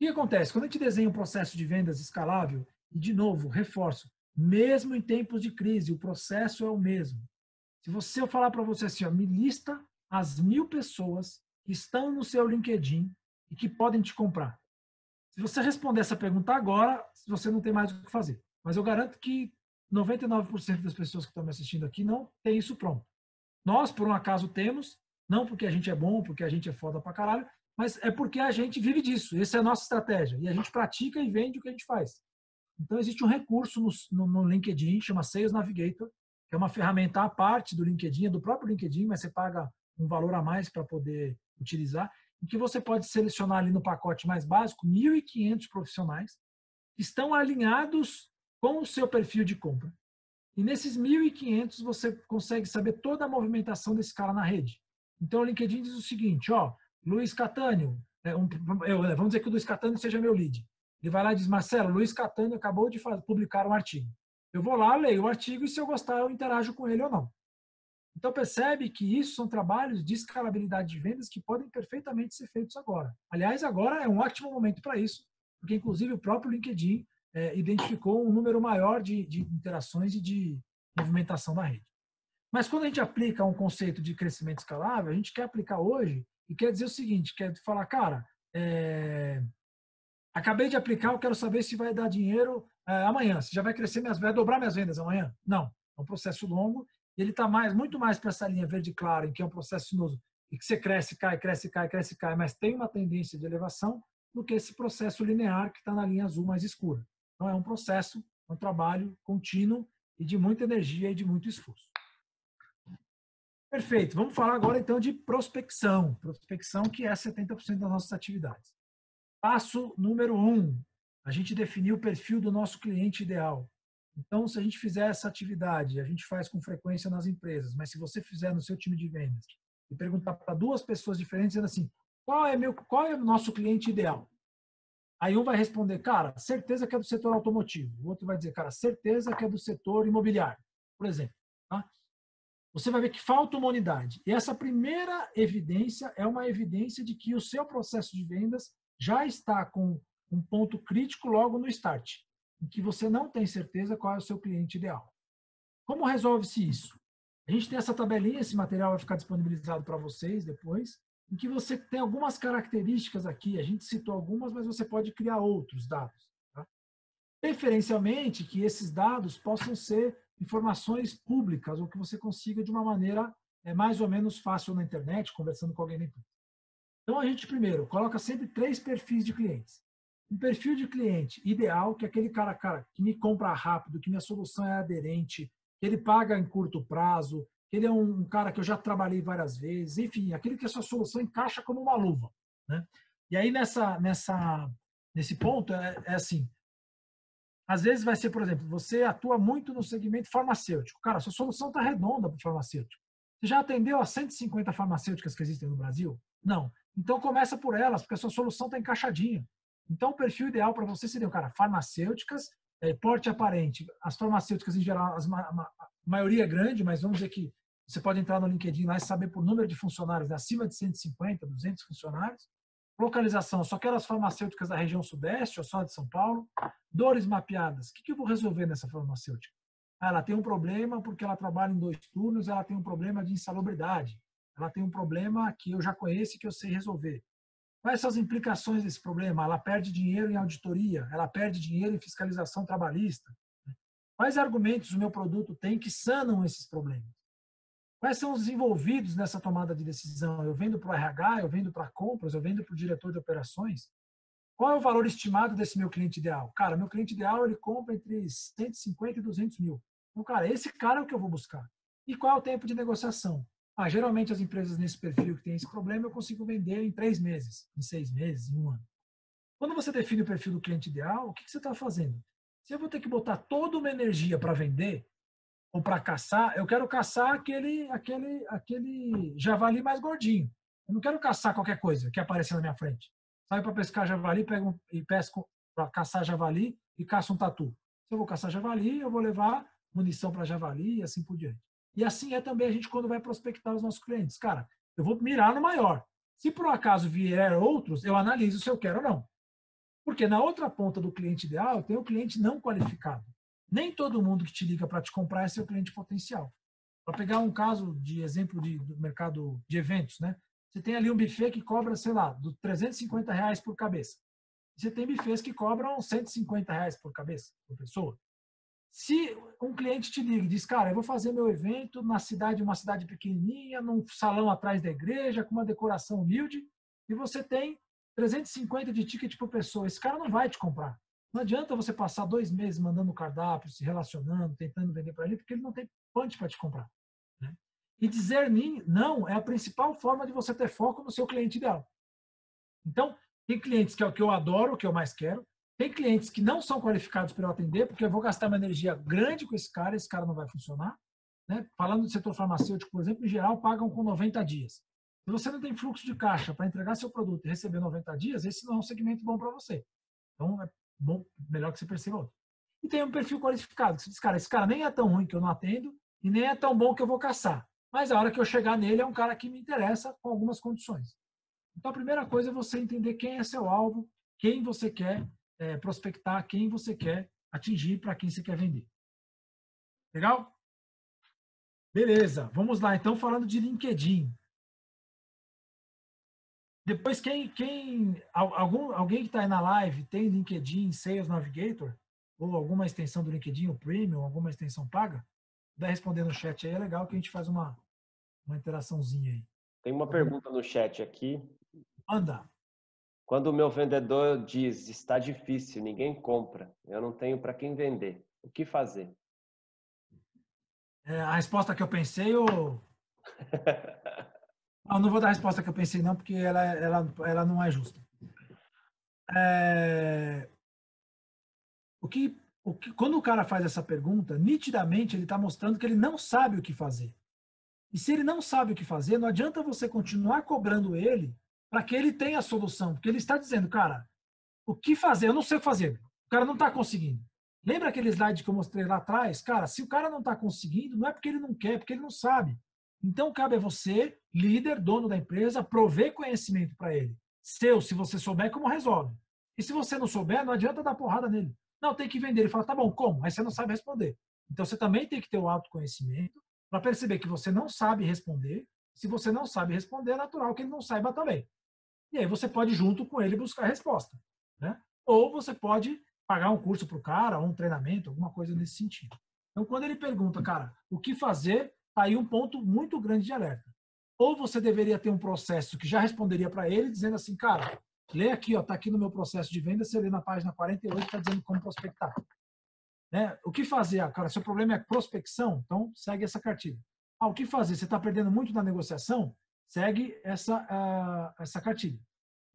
que acontece? Quando a gente desenha um processo de vendas escalável, e de novo, reforço, mesmo em tempos de crise, o processo é o mesmo. Se você eu falar para você assim, ó, me lista as mil pessoas que estão no seu LinkedIn e que podem te comprar. Se você responder essa pergunta agora, você não tem mais o que fazer. Mas eu garanto que 99% das pessoas que estão me assistindo aqui não tem isso pronto. Nós, por um acaso, temos, não porque a gente é bom, porque a gente é foda pra caralho, mas é porque a gente vive disso. Essa é a nossa estratégia. E a gente pratica e vende o que a gente faz. Então, existe um recurso no, no, no LinkedIn, chama Sales Navigator, que é uma ferramenta à parte do LinkedIn, é do próprio LinkedIn, mas você paga um valor a mais para poder utilizar, em que você pode selecionar ali no pacote mais básico 1.500 profissionais estão alinhados com o seu perfil de compra. E nesses 1.500 você consegue saber toda a movimentação desse cara na rede. Então o LinkedIn diz o seguinte, ó, Luiz Catânio, é um, eu, vamos dizer que o Luiz Catânio seja meu lead. Ele vai lá e diz, Marcelo, Luiz Catânio acabou de publicar um artigo. Eu vou lá, leio o artigo e se eu gostar eu interajo com ele ou não. Então percebe que isso são trabalhos de escalabilidade de vendas que podem perfeitamente ser feitos agora. Aliás, agora é um ótimo momento para isso, porque inclusive o próprio LinkedIn é, identificou um número maior de, de interações e de movimentação da rede. Mas quando a gente aplica um conceito de crescimento escalável, a gente quer aplicar hoje e quer dizer o seguinte, quer falar, cara, é, acabei de aplicar, eu quero saber se vai dar dinheiro é, amanhã, se já vai crescer minhas vai dobrar minhas vendas amanhã. Não, é um processo longo ele está mais, muito mais para essa linha verde claro, em que é um processo sinuoso, e que você cresce, cai, cresce, cai, cresce, cai, mas tem uma tendência de elevação, do que esse processo linear que está na linha azul mais escura. Então, é um processo, um trabalho contínuo e de muita energia e de muito esforço. Perfeito. Vamos falar agora, então, de prospecção. Prospecção que é 70% das nossas atividades. Passo número um. A gente definiu o perfil do nosso cliente ideal. Então, se a gente fizer essa atividade, a gente faz com frequência nas empresas, mas se você fizer no seu time de vendas e perguntar para duas pessoas diferentes, dizendo assim, qual é, meu, qual é o nosso cliente ideal? Aí um vai responder, cara, certeza que é do setor automotivo. O outro vai dizer, cara, certeza que é do setor imobiliário, por exemplo. Tá? Você vai ver que falta uma unidade. E essa primeira evidência é uma evidência de que o seu processo de vendas já está com um ponto crítico logo no start em que você não tem certeza qual é o seu cliente ideal. Como resolve-se isso? A gente tem essa tabelinha, esse material vai ficar disponibilizado para vocês depois, em que você tem algumas características aqui, a gente citou algumas, mas você pode criar outros dados. Tá? Preferencialmente que esses dados possam ser informações públicas ou que você consiga de uma maneira é, mais ou menos fácil na internet, conversando com alguém na empresa. Então a gente primeiro coloca sempre três perfis de clientes um perfil de cliente ideal, que é aquele cara, cara que me compra rápido, que minha solução é aderente, que ele paga em curto prazo, que ele é um, cara que eu já trabalhei várias vezes, enfim, aquele que a sua solução encaixa como uma luva. Né? E aí, nessa, nessa, nesse ponto, é, é assim, às vezes vai ser, por exemplo, você atua muito no segmento farmacêutico. Cara, sua solução está redonda para o farmacêutico. Você já atendeu a 150 farmacêuticas que existem no Brasil? Não. Então começa por elas, porque a sua solução está encaixadinha. Então, o perfil ideal para você seria, cara, farmacêuticas, é, porte aparente. As farmacêuticas, em geral, as, a maioria é grande, mas vamos dizer que você pode entrar no LinkedIn lá e saber por número de funcionários, né, acima de 150, 200 funcionários. Localização, só quero as farmacêuticas da região sudeste ou só de São Paulo. Dores mapeadas. O que, que eu vou resolver nessa farmacêutica? Ah, ela tem um problema porque ela trabalha em dois turnos, ela tem um problema de insalubridade. Ela tem um problema que eu já conheço e que eu sei resolver. Quais são as implicações desse problema? Ela perde dinheiro em auditoria, ela perde dinheiro em fiscalização trabalhista. Quais argumentos o meu produto tem que sanam esses problemas? Quais são os envolvidos nessa tomada de decisão? Eu vendo para o RH, eu vendo para compras, eu vendo para o diretor de operações? Qual é o valor estimado desse meu cliente ideal? Cara, meu cliente ideal ele compra entre 150 e 200 mil. Então, cara, esse cara é o que eu vou buscar. E qual é o tempo de negociação? Ah, geralmente as empresas nesse perfil que tem esse problema eu consigo vender em três meses, em seis meses, em um ano. Quando você define o perfil do cliente ideal, o que, você está fazendo? Se eu vou ter que botar toda uma energia para vender ou para caçar, eu quero caçar aquele, aquele, aquele javali mais gordinho. Eu não quero caçar qualquer coisa que apareça na minha frente. Saio para pescar javali, pego e pesco para caçar javali e caço um tatu. Se eu vou caçar javali, eu vou levar munição para javali e assim por diante. E assim é também a gente quando vai prospectar os nossos clientes. Cara, eu vou mirar no maior. Se por acaso vier outros, eu analiso se eu quero ou não. Porque na outra ponta do cliente ideal, tem o cliente não qualificado. Nem todo mundo que te liga para te comprar é seu cliente potencial. Para pegar um caso de exemplo de, do mercado de eventos, né? Você tem ali um buffet que cobra, sei lá, do 350 reais por cabeça. Você tem buffets que cobram 150 reais por cabeça, por pessoa. Se um cliente te liga e diz, cara, eu vou fazer meu evento na cidade, uma cidade pequenininha, num salão atrás da igreja, com uma decoração humilde, e você tem 350 de ticket por pessoa, esse cara não vai te comprar. Não adianta você passar dois meses mandando cardápio, se relacionando, tentando vender para ele, porque ele não tem punch para te comprar. Né? E dizer não é a principal forma de você ter foco no seu cliente ideal. Então, tem clientes que é o que eu adoro, o que eu mais quero. Tem clientes que não são qualificados para eu atender, porque eu vou gastar uma energia grande com esse cara, esse cara não vai funcionar. Né? Falando do setor farmacêutico, por exemplo, em geral, pagam com 90 dias. Se você não tem fluxo de caixa para entregar seu produto e receber 90 dias, esse não é um segmento bom para você. Então, é bom, melhor que você perceba outro. E tem um perfil qualificado, que você diz, cara, esse cara nem é tão ruim que eu não atendo e nem é tão bom que eu vou caçar. Mas a hora que eu chegar nele é um cara que me interessa com algumas condições. Então, a primeira coisa é você entender quem é seu alvo, quem você quer é, prospectar, quem você quer atingir, para quem você quer vender. Legal? Beleza, vamos lá. Então, falando de LinkedIn. Depois, quem, quem algum, alguém que está aí na live tem LinkedIn Sales Navigator? Ou alguma extensão do LinkedIn, o Premium, alguma extensão paga? Puder responder no chat aí, é legal que a gente faz uma, uma interaçãozinha aí. Tem uma pergunta no chat aqui. Anda. Quando o meu vendedor diz está difícil, ninguém compra, eu não tenho para quem vender, o que fazer? É, a resposta que eu pensei, ou... Não, não vou dar a resposta que eu pensei, não, porque ela, ela, ela não é justa. É... O que, o que, quando o cara faz essa pergunta, nitidamente ele está mostrando que ele não sabe o que fazer. E se ele não sabe o que fazer, não adianta você continuar cobrando ele para que ele tenha a solução, porque ele está dizendo, cara, o que fazer? Eu não sei o que fazer. O cara não está conseguindo. Lembra aquele slide que eu mostrei lá atrás? Cara, se o cara não está conseguindo, não é porque ele não quer, é porque ele não sabe. Então, cabe a você, líder, dono da empresa, prover conhecimento para ele. Seu, se você souber, como resolve. E se você não souber, não adianta dar porrada nele. Não, tem que vender. Ele fala, tá bom, como? Aí você não sabe responder. Então, você também tem que ter o autoconhecimento para perceber que você não sabe responder. Se você não sabe responder, é natural que ele não saiba também. E aí você pode, junto com ele, buscar a resposta. Né? Ou você pode pagar um curso para o cara, um treinamento, alguma coisa nesse sentido. Então, quando ele pergunta, cara, o que fazer, Está aí um ponto muito grande de alerta. Ou você deveria ter um processo que já responderia para ele, dizendo assim, cara, lê aqui, ó, tá aqui no meu processo de venda, você lê na página 48, está dizendo como prospectar. Né? O que fazer? Ah, cara, seu problema é prospecção, então segue essa cartilha. Ah, o que fazer? Você está perdendo muito na negociação? Segue essa, uh, essa cartilha.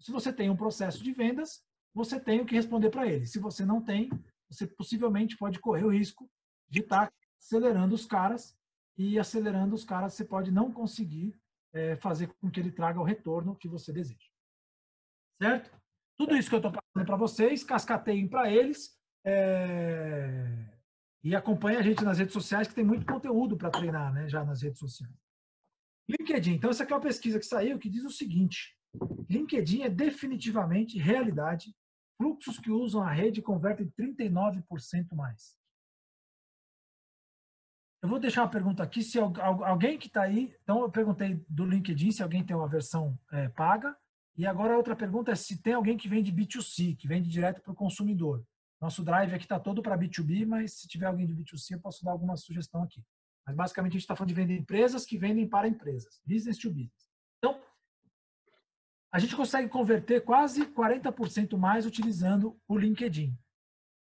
Se você tem um processo de vendas, você tem o que responder para ele. Se você não tem, você possivelmente pode correr o risco de estar tá acelerando os caras e acelerando os caras, você pode não conseguir é, fazer com que ele traga o retorno que você deseja. Certo? Tudo isso que eu estou passando para vocês, cascateiem para eles é, e acompanhe a gente nas redes sociais, que tem muito conteúdo para treinar né, já nas redes sociais. LinkedIn. Então, essa aqui é uma pesquisa que saiu que diz o seguinte: LinkedIn é definitivamente realidade. Fluxos que usam a rede convertem 39% mais. Eu vou deixar uma pergunta aqui, se alguém que está aí, então eu perguntei do LinkedIn se alguém tem uma versão é, paga, e agora a outra pergunta é se tem alguém que vende B2C, que vende direto para o consumidor. Nosso drive aqui está todo para B2B, mas se tiver alguém de B2C, eu posso dar alguma sugestão aqui. Mas basicamente a gente está falando de vender empresas que vendem para empresas, business to business. Então, a gente consegue converter quase 40% mais utilizando o LinkedIn.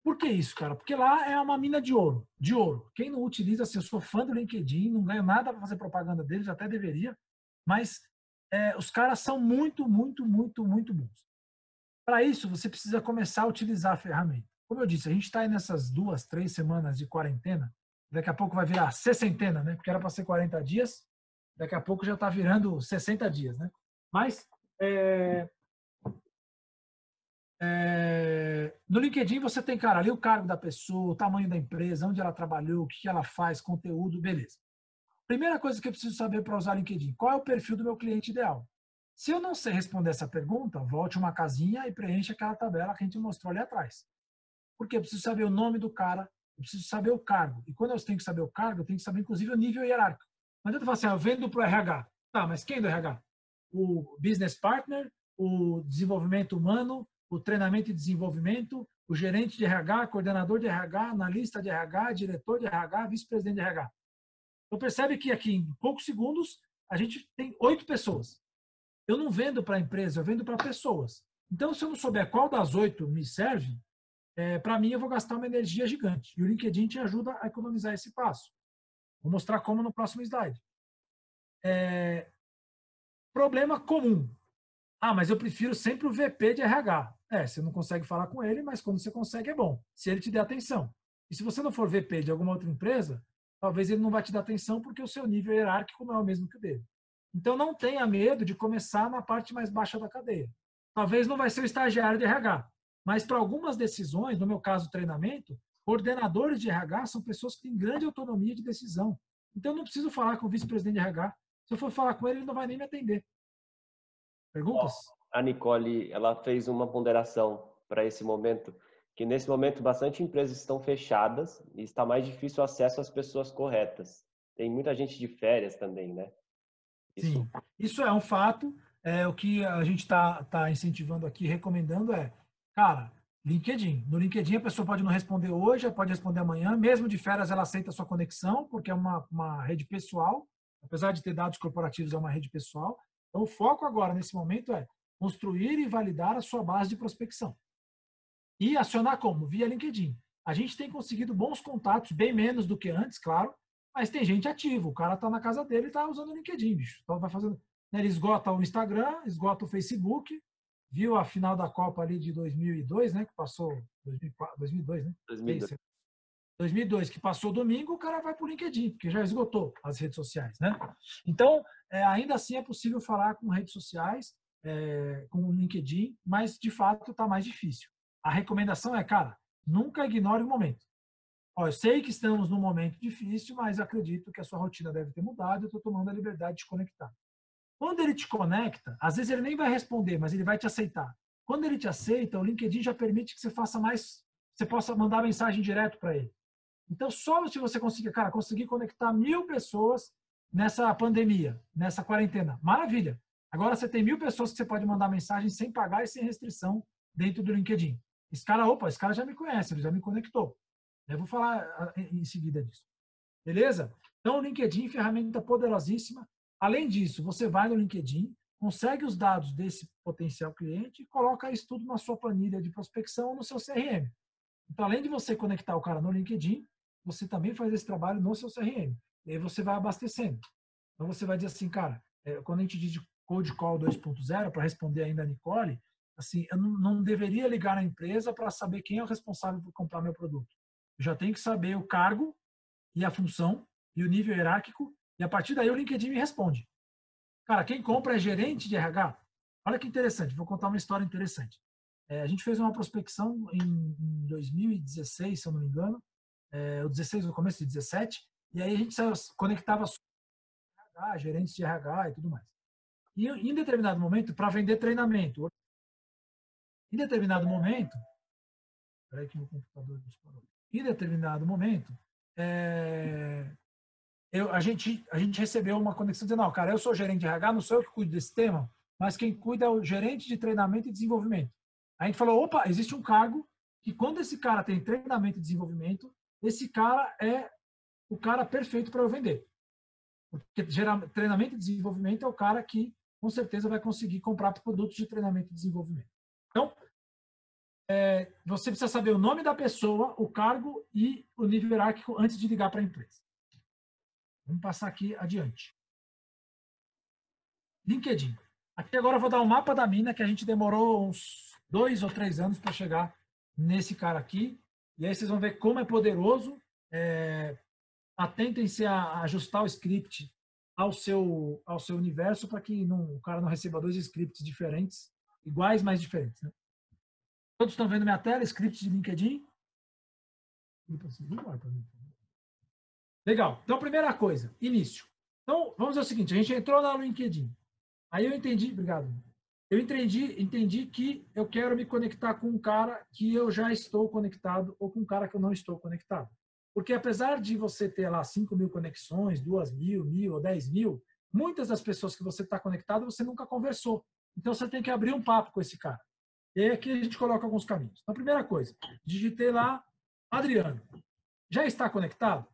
Por que isso, cara? Porque lá é uma mina de ouro, de ouro. Quem não utiliza, se eu sou fã do LinkedIn, não ganho nada para fazer propaganda deles, até deveria, mas é, os caras são muito, muito, muito, muito bons. Para isso, você precisa começar a utilizar a ferramenta. Como eu disse, a gente está nessas duas, três semanas de quarentena, daqui a pouco vai virar sessentena, né? Porque era para ser 40 dias, daqui a pouco já está virando 60 dias, né? Mas é, é, no LinkedIn você tem, cara, ali o cargo da pessoa, o tamanho da empresa, onde ela trabalhou, o que ela faz, conteúdo, beleza. Primeira coisa que eu preciso saber para usar LinkedIn, qual é o perfil do meu cliente ideal? Se eu não sei responder essa pergunta, volte uma casinha e preencha aquela tabela que a gente mostrou ali atrás. Porque eu preciso saber o nome do cara, eu preciso saber o cargo. E quando eu tenho que saber o cargo, eu tenho que saber, inclusive, o nível hierárquico. Não adianta falar assim, ah, eu vendo para o RH. Tá, mas quem do RH? O business partner, o desenvolvimento humano, o treinamento e desenvolvimento, o gerente de RH, coordenador de RH, analista de RH, diretor de RH, vice-presidente de RH. Então percebe que aqui em poucos segundos a gente tem oito pessoas. Eu não vendo para a empresa, eu vendo para pessoas. Então, se eu não souber qual das oito me serve, é, para mim eu vou gastar uma energia gigante. E o LinkedIn te ajuda a economizar esse passo. Vou mostrar como no próximo slide. É, problema comum. Ah, mas eu prefiro sempre o VP de RH. É, você não consegue falar com ele, mas quando você consegue é bom, se ele te der atenção. E se você não for VP de alguma outra empresa, talvez ele não vai te dar atenção porque o seu nível hierárquico não é o mesmo que o dele. Então não tenha medo de começar na parte mais baixa da cadeia. Talvez não vai ser o estagiário de RH, mas para algumas decisões, no meu caso treinamento, coordenadores de RH são pessoas que têm grande autonomia de decisão. Então eu não preciso falar com o vice-presidente de RH. Se eu for falar com ele, ele não vai nem me atender. Perguntas? A Nicole, ela fez uma ponderação para esse momento, que nesse momento bastante empresas estão fechadas e está mais difícil o acesso às pessoas corretas. Tem muita gente de férias também, né? Isso... Sim, isso é um fato. É, o que a gente está tá incentivando aqui, recomendando é, cara, LinkedIn. No LinkedIn a pessoa pode não responder hoje, pode responder amanhã. Mesmo de férias, ela aceita a sua conexão, porque é uma, uma rede pessoal. Apesar de ter dados corporativos, é uma rede pessoal. Então, o foco agora, nesse momento, é construir e validar a sua base de prospecção. E acionar como? Via LinkedIn. A gente tem conseguido bons contatos, bem menos do que antes, claro, mas tem gente ativa. O cara está na casa dele e está usando o LinkedIn, bicho. Então vai fazendo. Né, ele esgota o Instagram, esgota o Facebook, viu a final da Copa ali de 2002, né? Que passou 2004, 2002, né? 2002. 2002, que passou domingo, o cara vai para o LinkedIn, porque já esgotou as redes sociais, né? Então, é, ainda assim é possível falar com redes sociais é, com o LinkedIn, mas de fato está mais difícil. A recomendação é, cara, nunca ignore o momento. Ó, eu sei que estamos num momento difícil, mas acredito que a sua rotina deve ter mudado. Eu estou tomando a liberdade de conectar. Quando ele te conecta, às vezes ele nem vai responder, mas ele vai te aceitar. Quando ele te aceita, o LinkedIn já permite que você faça mais, você possa mandar mensagem direto para ele. Então, só se você conseguir, cara, conseguir conectar mil pessoas nessa pandemia, nessa quarentena, maravilha. Agora você tem mil pessoas que você pode mandar mensagem sem pagar e sem restrição dentro do LinkedIn. Esse cara, opa, esse cara já me conhece, ele já me conectou. Eu vou falar ah, em seguida disso. Beleza? Então, o LinkedIn, ferramenta poderosíssima. Além disso, você vai no LinkedIn, consegue os dados desse potencial cliente e coloca isso tudo na sua planilha de prospecção no seu CRM. Então, além de você conectar o cara no LinkedIn, você também faz esse trabalho no seu CRM. E aí você vai abastecendo. Então, você vai dizer assim, cara, é, quando a gente diz de Code Call 2.0, para responder ainda a Nicole, assim, eu não deveria ligar na empresa para saber quem é o responsável por comprar meu produto. Eu já tenho que saber o cargo e a função e o nível hierárquico, e a partir daí o LinkedIn me responde. Cara, quem compra é gerente de RH? Olha que interessante, vou contar uma história interessante. É, a gente fez uma prospecção em, em 2016, se eu não me engano, é, o 16 no começo de 17, e aí a gente conectava RH, gerentes de RH e tudo mais. E em determinado momento, para vender treinamento, em determinado momento, peraí que meu computador disparou. Em determinado momento, é, eu, a, gente, a gente recebeu uma conexão dizendo, não, cara, eu sou gerente de RH, não sou eu que cuido desse tema, mas quem cuida é o gerente de treinamento e desenvolvimento. A gente falou, opa, existe um cargo que quando esse cara tem treinamento e desenvolvimento, esse cara é o cara perfeito para eu vender. Porque treinamento e desenvolvimento é o cara que com certeza vai conseguir comprar produtos de treinamento e desenvolvimento. Então, é, você precisa saber o nome da pessoa, o cargo e o nível hierárquico antes de ligar para a empresa. Vamos passar aqui adiante. LinkedIn. Aqui agora eu vou dar um mapa da mina que a gente demorou uns dois ou três anos para chegar nesse cara aqui. E aí vocês vão ver como é poderoso. É, atentem-se a ajustar o script ao seu, ao seu universo para que não, o cara não receba dois scripts diferentes, iguais, mas diferentes. Né? Todos estão vendo minha tela, script de LinkedIn? Legal. Então, primeira coisa, início. Então, vamos fazer o seguinte, a gente entrou no LinkedIn. Aí eu entendi, obrigado. Eu entendi, entendi que eu quero me conectar com um cara que eu já estou conectado ou com um cara que eu não estou conectado. Porque apesar de você ter lá 5 mil conexões, 2 mil, mil ou 10 mil, muitas das pessoas que você está conectado você nunca conversou. Então você tem que abrir um papo com esse cara. E aí aqui a gente coloca alguns caminhos. Então, primeira coisa, digitei lá, Adriano, já está conectado?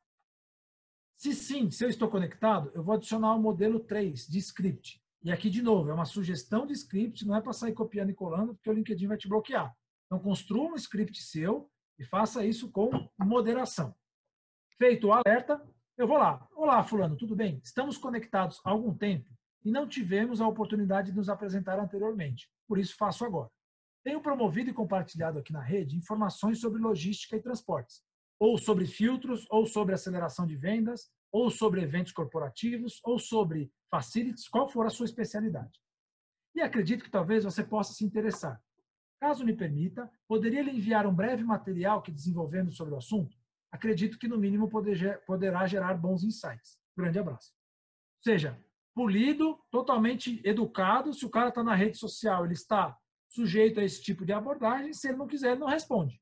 Se sim, se eu estou conectado, eu vou adicionar o modelo 3 de script. E aqui, de novo, é uma sugestão de script, não é para sair copiando e colando, porque o LinkedIn vai te bloquear. Então, construa um script seu e faça isso com moderação. Feito o alerta, eu vou lá. Olá, fulano, tudo bem? Estamos conectados há algum tempo e não tivemos a oportunidade de nos apresentar anteriormente. Por isso, faço agora. Tenho promovido e compartilhado aqui na rede informações sobre logística e transportes, ou sobre filtros, ou sobre aceleração de vendas, ou sobre eventos corporativos, ou sobre facilities, qual for a sua especialidade. E acredito que talvez você possa se interessar. Caso me permita, poderia lhe enviar um breve material que desenvolvemos sobre o assunto? Acredito que, no mínimo, poderá gerar bons insights. Grande abraço. Seja, polido, totalmente educado. Se o cara está na rede social, ele está sujeito a esse tipo de abordagem. Se ele não quiser, ele não responde.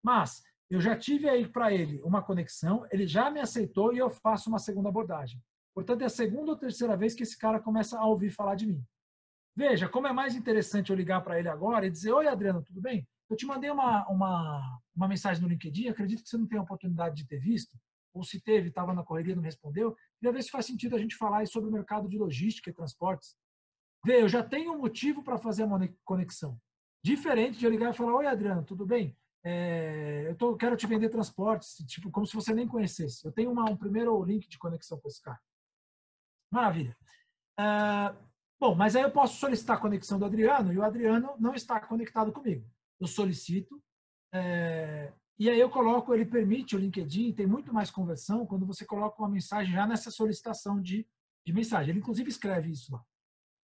Mas eu já tive aí para ele uma conexão, ele já me aceitou e eu faço uma segunda abordagem. Portanto, é a segunda ou terceira vez que esse cara começa a ouvir falar de mim. Veja, como é mais interessante eu ligar para ele agora e dizer: Oi, Adriano, tudo bem? Eu te mandei uma, uma, uma mensagem no LinkedIn, acredito que você não tem a oportunidade de ter visto, ou se teve, estava na correria não respondeu. Queria ver se faz sentido a gente falar sobre o mercado de logística e transportes. Vê, eu já tenho um motivo para fazer a conexão. Diferente de eu ligar e falar, oi Adriano, tudo bem? É, eu tô, quero te vender transportes, tipo, como se você nem conhecesse. Eu tenho uma, um primeiro link de conexão com esse cara. Maravilha. Uh, bom, mas aí eu posso solicitar a conexão do Adriano e o Adriano não está conectado comigo. Eu solicito, é, e aí eu coloco, ele permite o LinkedIn, tem muito mais conversão quando você coloca uma mensagem já nessa solicitação de, de mensagem. Ele inclusive escreve isso lá.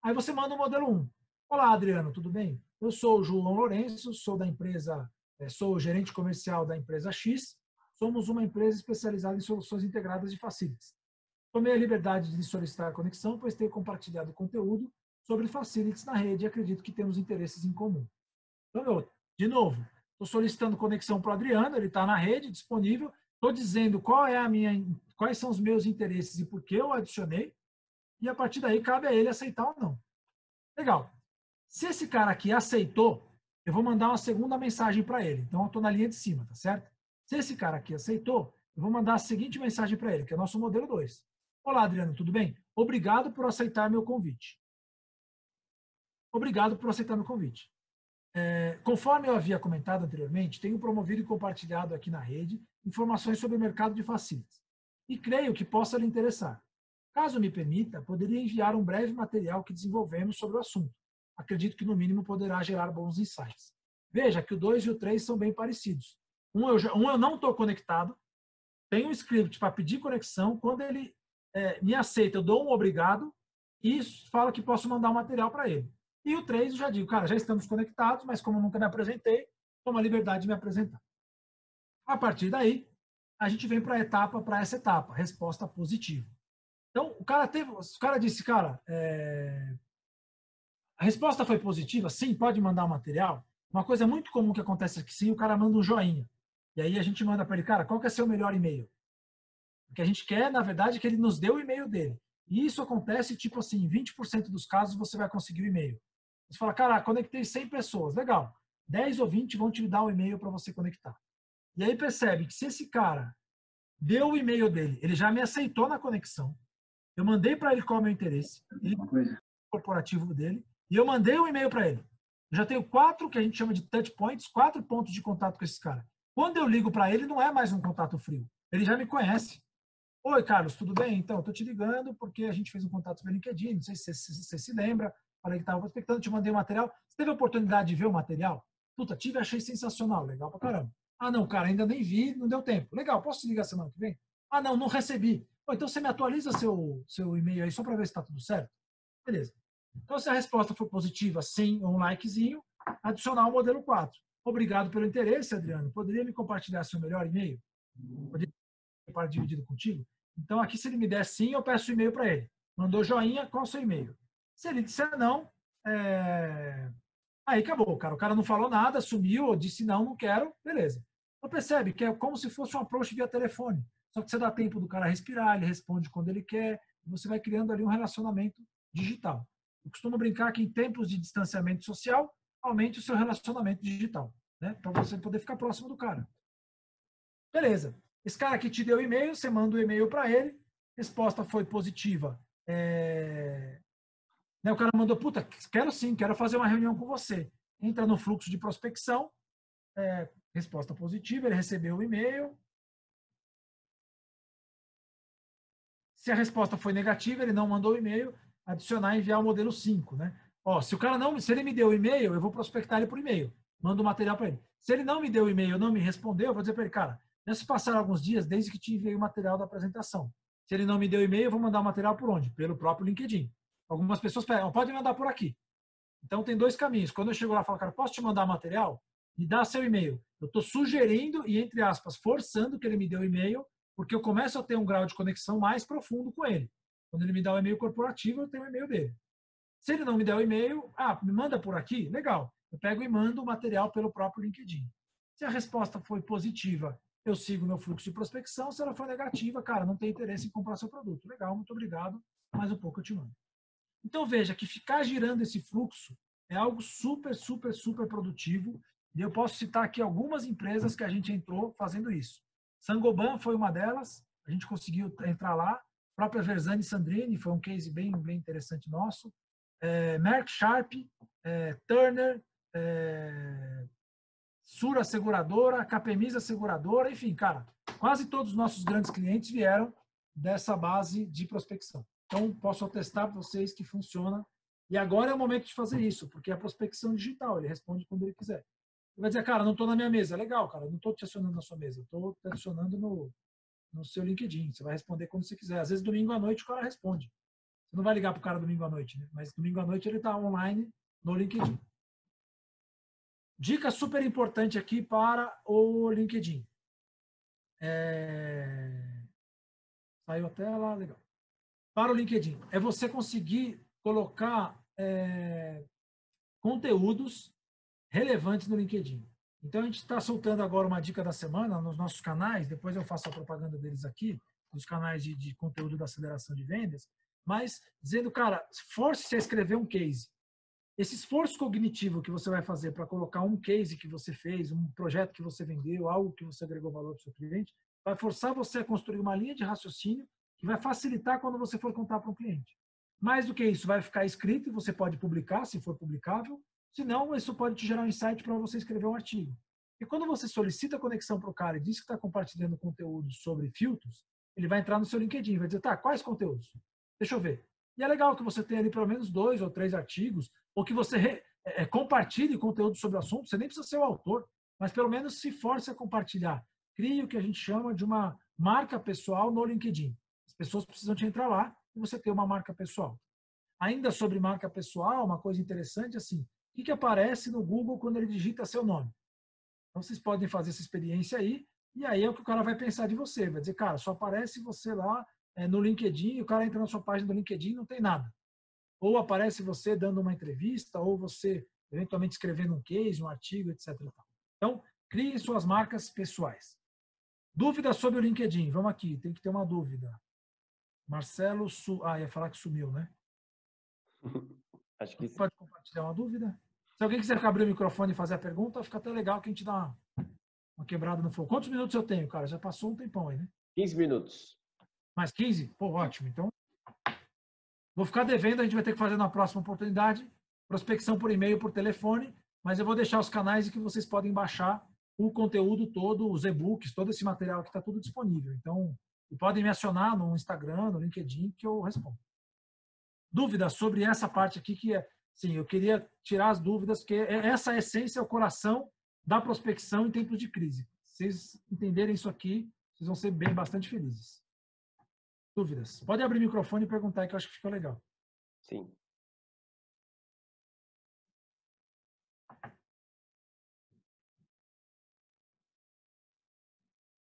Aí você manda o modelo 1. Olá, Adriano, tudo bem? Eu sou o João Lourenço, sou da empresa, sou o gerente comercial da empresa X. Somos uma empresa especializada em soluções integradas de facilities. Tomei a liberdade de solicitar a conexão, pois tenho compartilhado conteúdo sobre facilities na rede e acredito que temos interesses em comum. Então, eu, de novo, estou solicitando conexão para o Adriano, ele está na rede, disponível. Estou dizendo qual é a minha, quais são os meus interesses e por que eu adicionei e a partir daí cabe a ele aceitar ou não. Legal. Se esse cara aqui aceitou, eu vou mandar uma segunda mensagem para ele. Então, eu estou na linha de cima, tá certo? Se esse cara aqui aceitou, eu vou mandar a seguinte mensagem para ele, que é nosso modelo 2. Olá, Adriano, tudo bem? Obrigado por aceitar meu convite. Obrigado por aceitar meu convite. É, conforme eu havia comentado anteriormente, tenho promovido e compartilhado aqui na rede informações sobre o mercado de facilities. E creio que possa lhe interessar. Caso me permita, poderia enviar um breve material que desenvolvemos sobre o assunto. Acredito que, no mínimo, poderá gerar bons insights. Veja que o 2 e o 3 são bem parecidos. Um eu, já, um eu não estou conectado, tenho um script para pedir conexão. Quando ele é, me aceita, eu dou um obrigado e fala que posso mandar um material para ele. E o 3 eu já digo, cara, já estamos conectados, mas como nunca me apresentei, tomo a liberdade de me apresentar. A partir daí, a gente vem para a etapa, para essa etapa, resposta positiva. Então, o cara teve, o cara disse, cara, é... a resposta foi positiva, sim, pode mandar o material. Uma coisa muito comum que acontece aqui, sim, o cara manda um joinha. E aí a gente manda para ele, cara, qual que é seu melhor e-mail? Porque a gente quer, na verdade, que ele nos dê o e-mail dele. E isso acontece, tipo assim, 20% dos casos você vai conseguir o e-mail. Você fala, cara, conectei 100 pessoas, legal. 10 ou 20 vão te dar o e-mail para você conectar. E aí percebe que se esse cara deu o e-mail dele, ele já me aceitou na conexão, eu mandei para ele qual é o meu interesse, ele, corporativo dele, e eu mandei um e-mail para ele. Eu já tenho quatro que a gente chama de touch points, quatro pontos de contato com esse cara. Quando eu ligo para ele, não é mais um contato frio. Ele já me conhece. Oi, Carlos, tudo bem? Então, tô te ligando porque a gente fez um contato pelo LinkedIn, não sei se você se, se, se, lembra. Falei que estava prospectando, te mandei o material. Você teve a oportunidade de ver o material? Puta, tive, achei sensacional, legal pra caramba. Ah, não, cara, ainda nem vi, não deu tempo. Legal, posso te ligar semana que vem? Ah, não, não recebi então você me atualiza seu, seu e-mail aí só para ver se está tudo certo? Beleza. Então, se a resposta for positiva, sim, um likezinho, adicionar o modelo 4. Obrigado pelo interesse, Adriano. Poderia me compartilhar seu melhor e-mail? Poderia para dividido contigo? Então, aqui, se ele me der sim, eu peço o e-mail para ele. Mandou joinha, o seu e-mail? Se ele disser não, é... aí acabou, cara. O cara não falou nada, sumiu, ou disse não, não quero, beleza. Então, percebe que é como se fosse um approach via telefone. Só que você dá tempo do cara respirar, ele responde quando ele quer, e você vai criando ali um relacionamento digital. Eu costumo brincar que em tempos de distanciamento social, aumente o seu relacionamento digital, né? Para você poder ficar próximo do cara. Beleza. Esse cara que te deu e-mail, você manda o e-mail para ele, resposta foi positiva. É... Né, o cara mandou, puta, quero sim, quero fazer uma reunião com você. Entra no fluxo de prospecção, é, resposta positiva, ele recebeu o e-mail. Se a resposta foi negativa, ele não mandou o e-mail, adicionar e enviar o modelo 5, né? Ó, se o cara não, se ele me deu o e-mail, eu vou prospectar ele por e-mail, mando o material para ele. Se ele não me deu o e-mail, não me respondeu, eu vou dizer para ele, cara, já se passaram alguns dias desde que te enviei o material da apresentação. Se ele não me deu o e-mail, eu vou mandar o material por onde? Pelo próprio LinkedIn. Algumas pessoas pedem, pode mandar por aqui. Então tem dois caminhos. Quando eu chego lá e falo, cara, posso te mandar material? Me dá seu e-mail. Eu estou sugerindo e, entre aspas, forçando que ele me dê o e-mail, porque eu começo a ter um grau de conexão mais profundo com ele. Quando ele me dá o e-mail corporativo, eu tenho o e-mail dele. Se ele não me der o e-mail, ah, me manda por aqui? Legal. Eu pego e mando o material pelo próprio LinkedIn. Se a resposta foi positiva, eu sigo meu fluxo de prospecção. Se ela for negativa, cara, não tem interesse em comprar seu produto. Legal, muito obrigado. Mais um pouco eu te mando. Então veja que ficar girando esse fluxo é algo super, super, super produtivo. E eu posso citar aqui algumas empresas que a gente entrou fazendo isso. Sangoban foi uma delas. A gente conseguiu entrar lá. Própria Versani Sandrini foi um case bem, bem interessante nosso. É, Merck Sharp, é, Turner, é, Sura Seguradora, Capemisa Seguradora, enfim, cara, quase todos os nossos grandes clientes vieram dessa base de prospecção. Então, posso atestar para vocês que funciona. E agora é o momento de fazer isso, porque é a prospecção digital, ele responde quando ele quiser. Ele vai dizer, cara, não estou na minha mesa. Legal, cara, não estou te acionando na sua mesa, estou te adicionando no, no seu LinkedIn. Você vai responder quando você quiser. Às vezes, domingo à noite, o cara responde. Você não vai ligar para o cara domingo à noite, né? Mas domingo à noite ele está online no LinkedIn. Dica super importante aqui para o LinkedIn. É... Saiu a tela, legal. Para o LinkedIn, é você conseguir colocar é... conteúdos relevantes no LinkedIn. Então, a gente está soltando agora uma dica da semana nos nossos canais, depois eu faço a propaganda deles aqui, nos canais de, de conteúdo da aceleração de vendas, mas dizendo, cara, force-se a escrever um case. Esse esforço cognitivo que você vai fazer para colocar um case que você fez, um projeto que você vendeu, algo que você agregou valor para o seu cliente, vai forçar você a construir uma linha de raciocínio que vai facilitar quando você for contar para um cliente. Mais do que isso, vai ficar escrito e você pode publicar, se for publicável. Se não, isso pode te gerar um insight para você escrever um artigo. E quando você solicita a conexão para o cara e diz que está compartilhando conteúdo sobre filtros, ele vai entrar no seu LinkedIn vai dizer, tá, quais conteúdos? Deixa eu ver. E é legal que você tenha ali pelo menos dois ou três artigos, ou que você re, é, compartilhe conteúdo sobre o assunto. Você nem precisa ser o autor, mas pelo menos se force a compartilhar. Crie o que a gente chama de uma marca pessoal no LinkedIn. As pessoas precisam te entrar lá e você ter uma marca pessoal. Ainda sobre marca pessoal, uma coisa interessante assim, o que, que aparece no Google quando ele digita seu nome? Então vocês podem fazer essa experiência aí, e aí é o que o cara vai pensar de você. Vai dizer, cara, só aparece você lá é, no LinkedIn, o cara entra na sua página do LinkedIn não tem nada. Ou aparece você dando uma entrevista, ou você eventualmente escrevendo um case, um artigo, etc. Então, crie suas marcas pessoais. Dúvida sobre o LinkedIn. Vamos aqui, tem que ter uma dúvida. Marcelo, Su... ah, ia falar que sumiu, né? Acho que Pode compartilhar uma dúvida? Se alguém quiser abrir o microfone e fazer a pergunta, fica até legal que a gente dá uma, uma quebrada no fogo. Quantos minutos eu tenho, cara? Já passou um tempão aí, né? 15 minutos. Mais 15? Pô, ótimo. Então, vou ficar devendo, a gente vai ter que fazer na próxima oportunidade. Prospecção por e-mail, por telefone, mas eu vou deixar os canais em que vocês podem baixar o conteúdo todo, os e-books, todo esse material que está tudo disponível. Então, podem me acionar no Instagram, no LinkedIn, que eu respondo. Dúvidas sobre essa parte aqui, que é, sim, eu queria tirar as dúvidas, porque é, essa essência é o coração da prospecção em tempos de crise. Se vocês entenderem isso aqui, vocês vão ser bem bastante felizes. Dúvidas? Pode abrir o microfone e perguntar, que eu acho que ficou legal. Sim.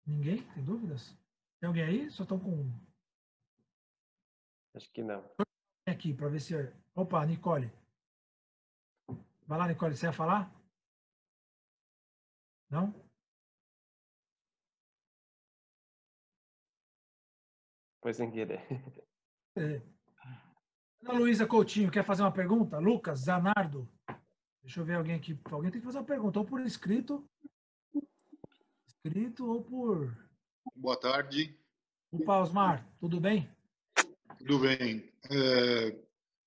Ninguém? Tem dúvidas? Tem alguém aí? Só estão com. Acho que não. Aqui, para ver se. Opa, Nicole. Vai lá, Nicole, você ia falar? Não? Foi sem querer. É. Ana Luísa Coutinho, quer fazer uma pergunta? Lucas, Zanardo. Deixa eu ver alguém aqui. Alguém tem que fazer uma pergunta, ou por escrito, escrito ou por. Boa tarde. Opa, Osmar, tudo bem? Tudo bem. É,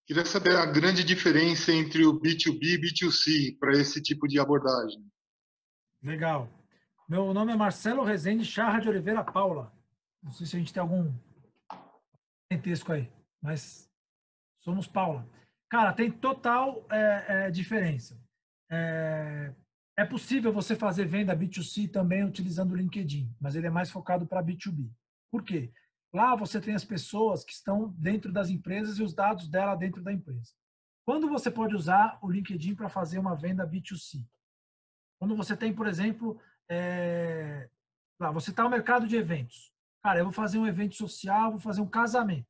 queria saber a grande diferença entre o B2B e B2C para esse tipo de abordagem. Legal. Meu nome é Marcelo Rezende Charra de Oliveira Paula. Não sei se a gente tem algum parentesco aí, mas somos Paula. Cara, tem total é, é, diferença. É, é, possível você fazer venda B2C também utilizando o LinkedIn, mas ele é mais focado para B2B. Por quê? Lá você tem as pessoas que estão dentro das empresas e os dados dela dentro da empresa. Quando você pode usar o LinkedIn para fazer uma venda B2C? Quando você tem, por exemplo, é, lá, você está no mercado de eventos. Cara, eu vou fazer um evento social, vou fazer um casamento.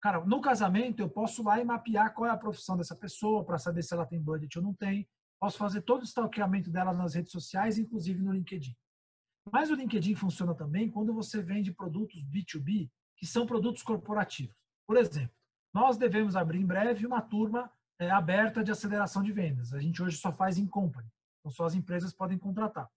Cara, no casamento eu posso lá e mapear qual é a profissão dessa pessoa para saber se ela tem budget ou não tem. Posso fazer todo o stalkeamento dela nas redes sociais, inclusive no LinkedIn. Mas o LinkedIn funciona também quando você vende produtos B2B, que são produtos corporativos. Por exemplo, nós devemos abrir em breve uma turma é, aberta de aceleração de vendas. A gente hoje só faz em company, então só as empresas podem contratar.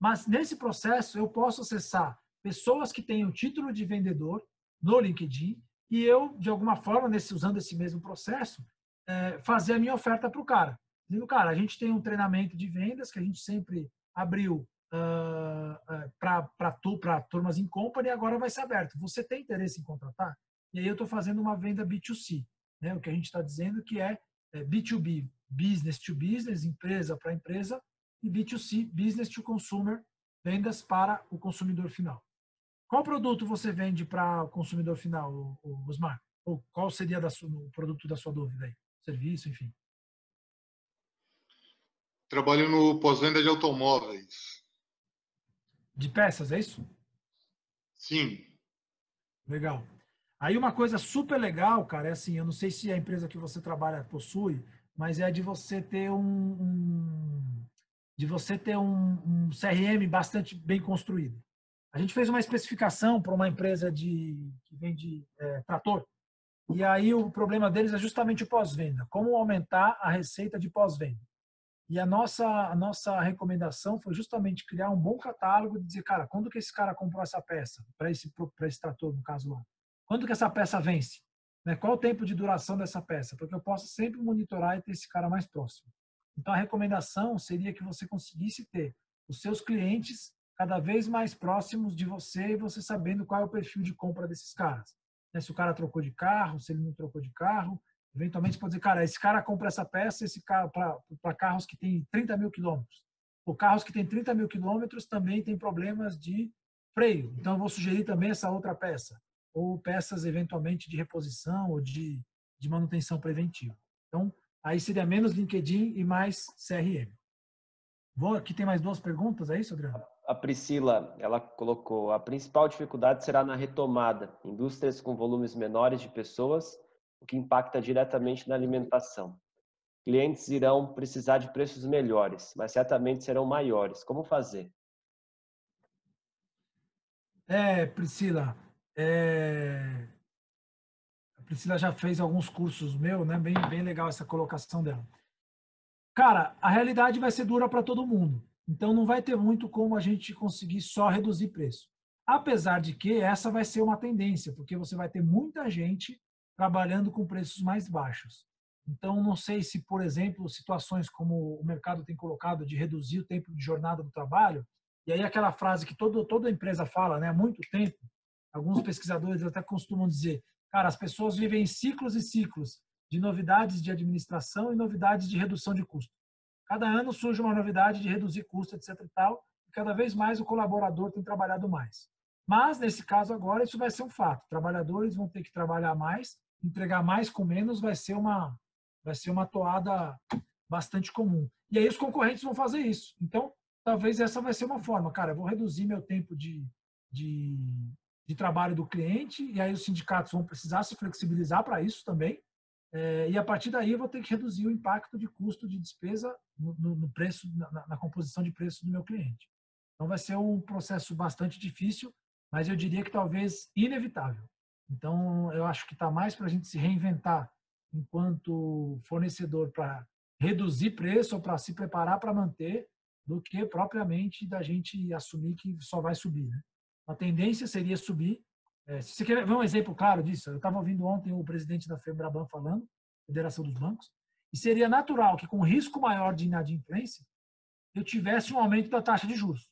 Mas nesse processo eu posso acessar pessoas que têm o título de vendedor no LinkedIn e eu, de alguma forma, nesse, usando esse mesmo processo, é, fazer a minha oferta para o cara. Dizendo, cara, a gente tem um treinamento de vendas que a gente sempre abriu uh, uh, para turmas em company agora vai ser aberto. Você tem interesse em contratar? E aí eu estou fazendo uma venda B2C. Né? O que a gente está dizendo que é, é B2B, business to business, empresa para empresa, e B2C, business to consumer, vendas para o consumidor final. Qual produto você vende para o consumidor final, Osmar? Ou qual seria sua, o produto da sua dúvida aí? Serviço, enfim. Trabalho no pós-venda de automóveis. De peças, é isso? Sim. Legal. Aí uma coisa super legal, cara, é assim, eu não sei se a empresa que você trabalha possui, mas é de você ter um, um de você ter um, um CRM bastante bem construído. A gente fez uma especificação para uma empresa de, que vende é, trator. E aí o problema deles é justamente o pós-venda. Como aumentar a receita de pós-venda. E a nossa, a nossa recomendação foi justamente criar um bom catálogo e dizer, cara, quando que esse cara comprou essa peça, para esse, esse trator, no caso lá? Quando que essa peça vence? Né? Qual o tempo de duração dessa peça? Para que eu possa sempre monitorar e ter esse cara mais próximo. Então, a recomendação seria que você conseguisse ter os seus clientes cada vez mais próximos de você e você sabendo qual é o perfil de compra desses caras. Né? Se o cara trocou de carro, se ele não trocou de carro, eventualmente pode dizer, cara, esse cara compra essa peça esse carro para carros que têm 30 mil quilômetros. Ou carros que têm 30 mil quilômetros também tem problemas de freio. Então, eu vou sugerir também essa outra peça. Ou peças, eventualmente, de reposição ou de, de manutenção preventiva. Então, aí seria menos LinkedIn e mais CRM. Vou, aqui tem mais duas perguntas, é isso, Adriano? a Priscila, ela colocou, a principal dificuldade será na retomada, indústrias com volumes menores de pessoas, o que impacta diretamente na alimentação. Clientes irão precisar de preços melhores, mas certamente serão maiores. Como fazer? É, Priscila, é... a Priscila já fez alguns cursos meu, né? Bem, bem legal essa colocação dela. Cara, a realidade vai ser dura para todo mundo. Então, não vai ter muito como a gente conseguir só reduzir preço. Apesar de que essa vai ser uma tendência, porque você vai ter muita gente trabalhando com preços mais baixos. Então, não sei se, por exemplo, situações como o mercado tem colocado de reduzir o tempo de jornada do trabalho, e aí aquela frase que todo, toda empresa fala né, há muito tempo, alguns pesquisadores até costumam dizer, cara, as pessoas vivem em ciclos e ciclos de novidades de administração e novidades de redução de custo. Cada ano surge uma novidade de reduzir custo, etc. e tal, e cada vez mais o colaborador tem trabalhado mais. Mas, nesse caso agora, isso vai ser um fato. Trabalhadores vão ter que trabalhar mais, entregar mais com menos vai ser uma, vai ser uma toada bastante comum. E aí os concorrentes vão fazer isso. Então, talvez essa vai ser uma forma. Cara, eu vou reduzir meu tempo de, de, de trabalho do cliente, e aí os sindicatos vão precisar se flexibilizar para isso também. É, e a partir daí eu vou ter que reduzir o impacto de custo de despesa no, no preço, na, na, composição de preço do meu cliente. Então vai ser um processo bastante difícil, mas eu diria que talvez inevitável. Então eu acho que está mais para a gente se reinventar enquanto fornecedor para reduzir preço ou para se preparar para manter do que propriamente da gente assumir que só vai subir. Né? A tendência seria subir. É, se você quer ver um exemplo claro disso, eu estava ouvindo ontem o presidente da FEBRABAN falando, Federação dos Bancos, e seria natural que com risco maior de inadimplência eu tivesse um aumento da taxa de juros.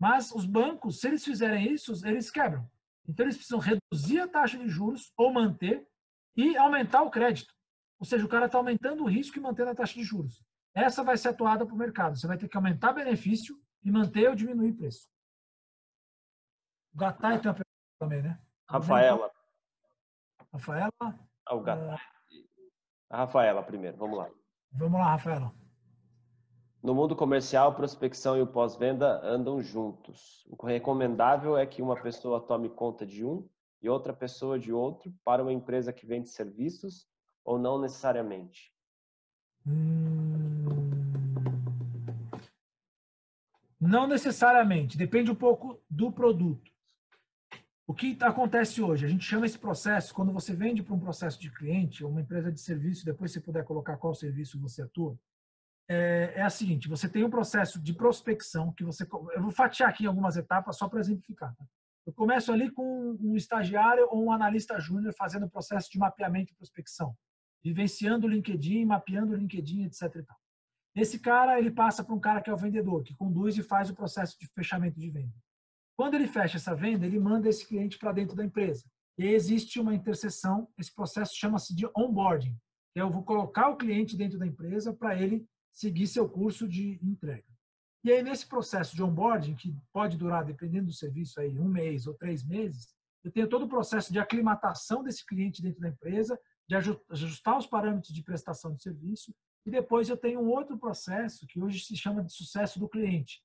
Mas os bancos, se eles fizerem isso, eles quebram. Então eles precisam reduzir a taxa de juros ou manter e aumentar o crédito. Ou seja, o cara está aumentando o risco e mantendo a taxa de juros. Essa vai ser atuada para o mercado. Você vai ter que aumentar benefício e manter ou diminuir preço. O Gatai tem uma pergunta também, né? Rafaela. Rafaela. Ah, o Gatai. A Rafaela primeiro, vamos lá. Vamos lá, Rafaela. No mundo comercial, prospecção e o pós-venda andam juntos. O recomendável é que uma pessoa tome conta de um e outra pessoa de outro para uma empresa que vende serviços ou não necessariamente? Hum... Não necessariamente, depende um pouco do produto. O que acontece hoje? A gente chama esse processo, quando você vende para um processo de cliente, uma empresa de serviço, depois você puder colocar qual serviço você atua, é, é a seguinte: você tem um processo de prospecção que você. Eu vou fatiar aqui algumas etapas só para exemplificar. Tá? Eu começo ali com um estagiário ou um analista júnior fazendo o processo de mapeamento e prospecção, vivenciando o LinkedIn, mapeando o LinkedIn, etc. Esse cara ele passa para um cara que é o vendedor, que conduz e faz o processo de fechamento de venda. Quando ele fecha essa venda, ele manda esse cliente para dentro da empresa. E existe uma interseção, esse processo chama-se de onboarding, é eu vou colocar o cliente dentro da empresa para ele seguir seu curso de entrega. E aí, nesse processo de onboarding, que pode durar, dependendo do serviço, aí, um mês ou três meses, eu tenho todo o processo de aclimatação desse cliente dentro da empresa, de ajustar os parâmetros de prestação de serviço, e depois eu tenho um outro processo que hoje se chama de sucesso do cliente,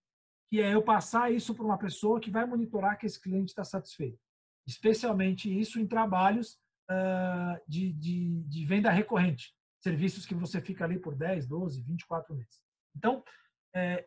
que é eu passar isso para uma pessoa que vai monitorar que esse cliente está satisfeito. Especialmente isso em trabalhos uh, de, de, de venda recorrente serviços que você fica ali por 10, 12, 24 meses. Então, é,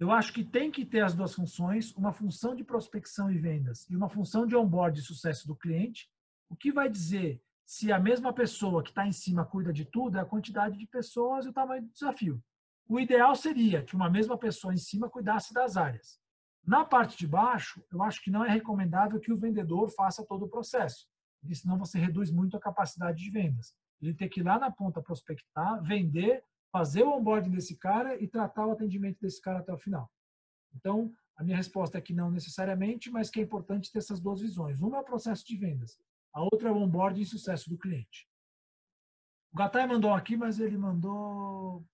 eu acho que tem que ter as duas funções, uma função de prospecção e vendas e uma função de onboard e sucesso do cliente. O que vai dizer se a mesma pessoa que está em cima cuida de tudo é a quantidade de pessoas e o tamanho do desafio. O ideal seria que uma mesma pessoa em cima cuidasse das áreas. Na parte de baixo, eu acho que não é recomendável que o vendedor faça todo o processo, porque senão você reduz muito a capacidade de vendas. Ele tem que ir lá na ponta prospectar, vender, fazer o onboarding desse cara e tratar o atendimento desse cara até o final. Então, a minha resposta é que não necessariamente, mas que é importante ter essas duas visões. Uma é o processo de vendas, a outra é o onboarding e sucesso do cliente. O Gatai mandou aqui, mas ele mandou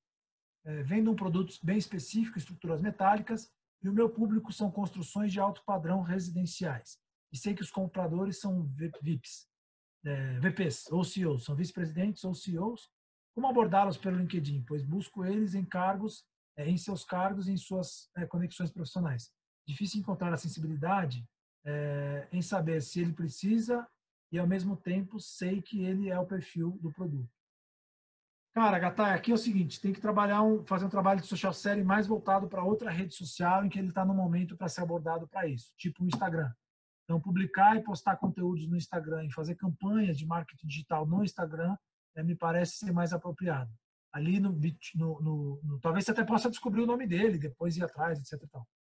é, vendo um produto bem específico, estruturas metálicas, e o meu público são construções de alto padrão residenciais. E sei que os compradores são VIPs é, VPs ou CEOs, são vice-presidentes ou CEOs, como abordá-los pelo LinkedIn? Pois busco eles em cargos, é, em seus cargos, em suas é, conexões profissionais. Difícil encontrar a sensibilidade é, em saber se ele precisa e, ao mesmo tempo, sei que ele é o perfil do produto. Cara, Gatay, aqui é o seguinte, tem que trabalhar um, fazer um trabalho de social série mais voltado para outra rede social em que ele está no momento para ser abordado para isso, tipo o Instagram. Então, publicar e postar conteúdos no Instagram e fazer campanhas de marketing digital no Instagram é, me parece ser mais apropriado. Ali no, no, no, no, Talvez você até possa descobrir o nome dele, depois ir atrás, etc.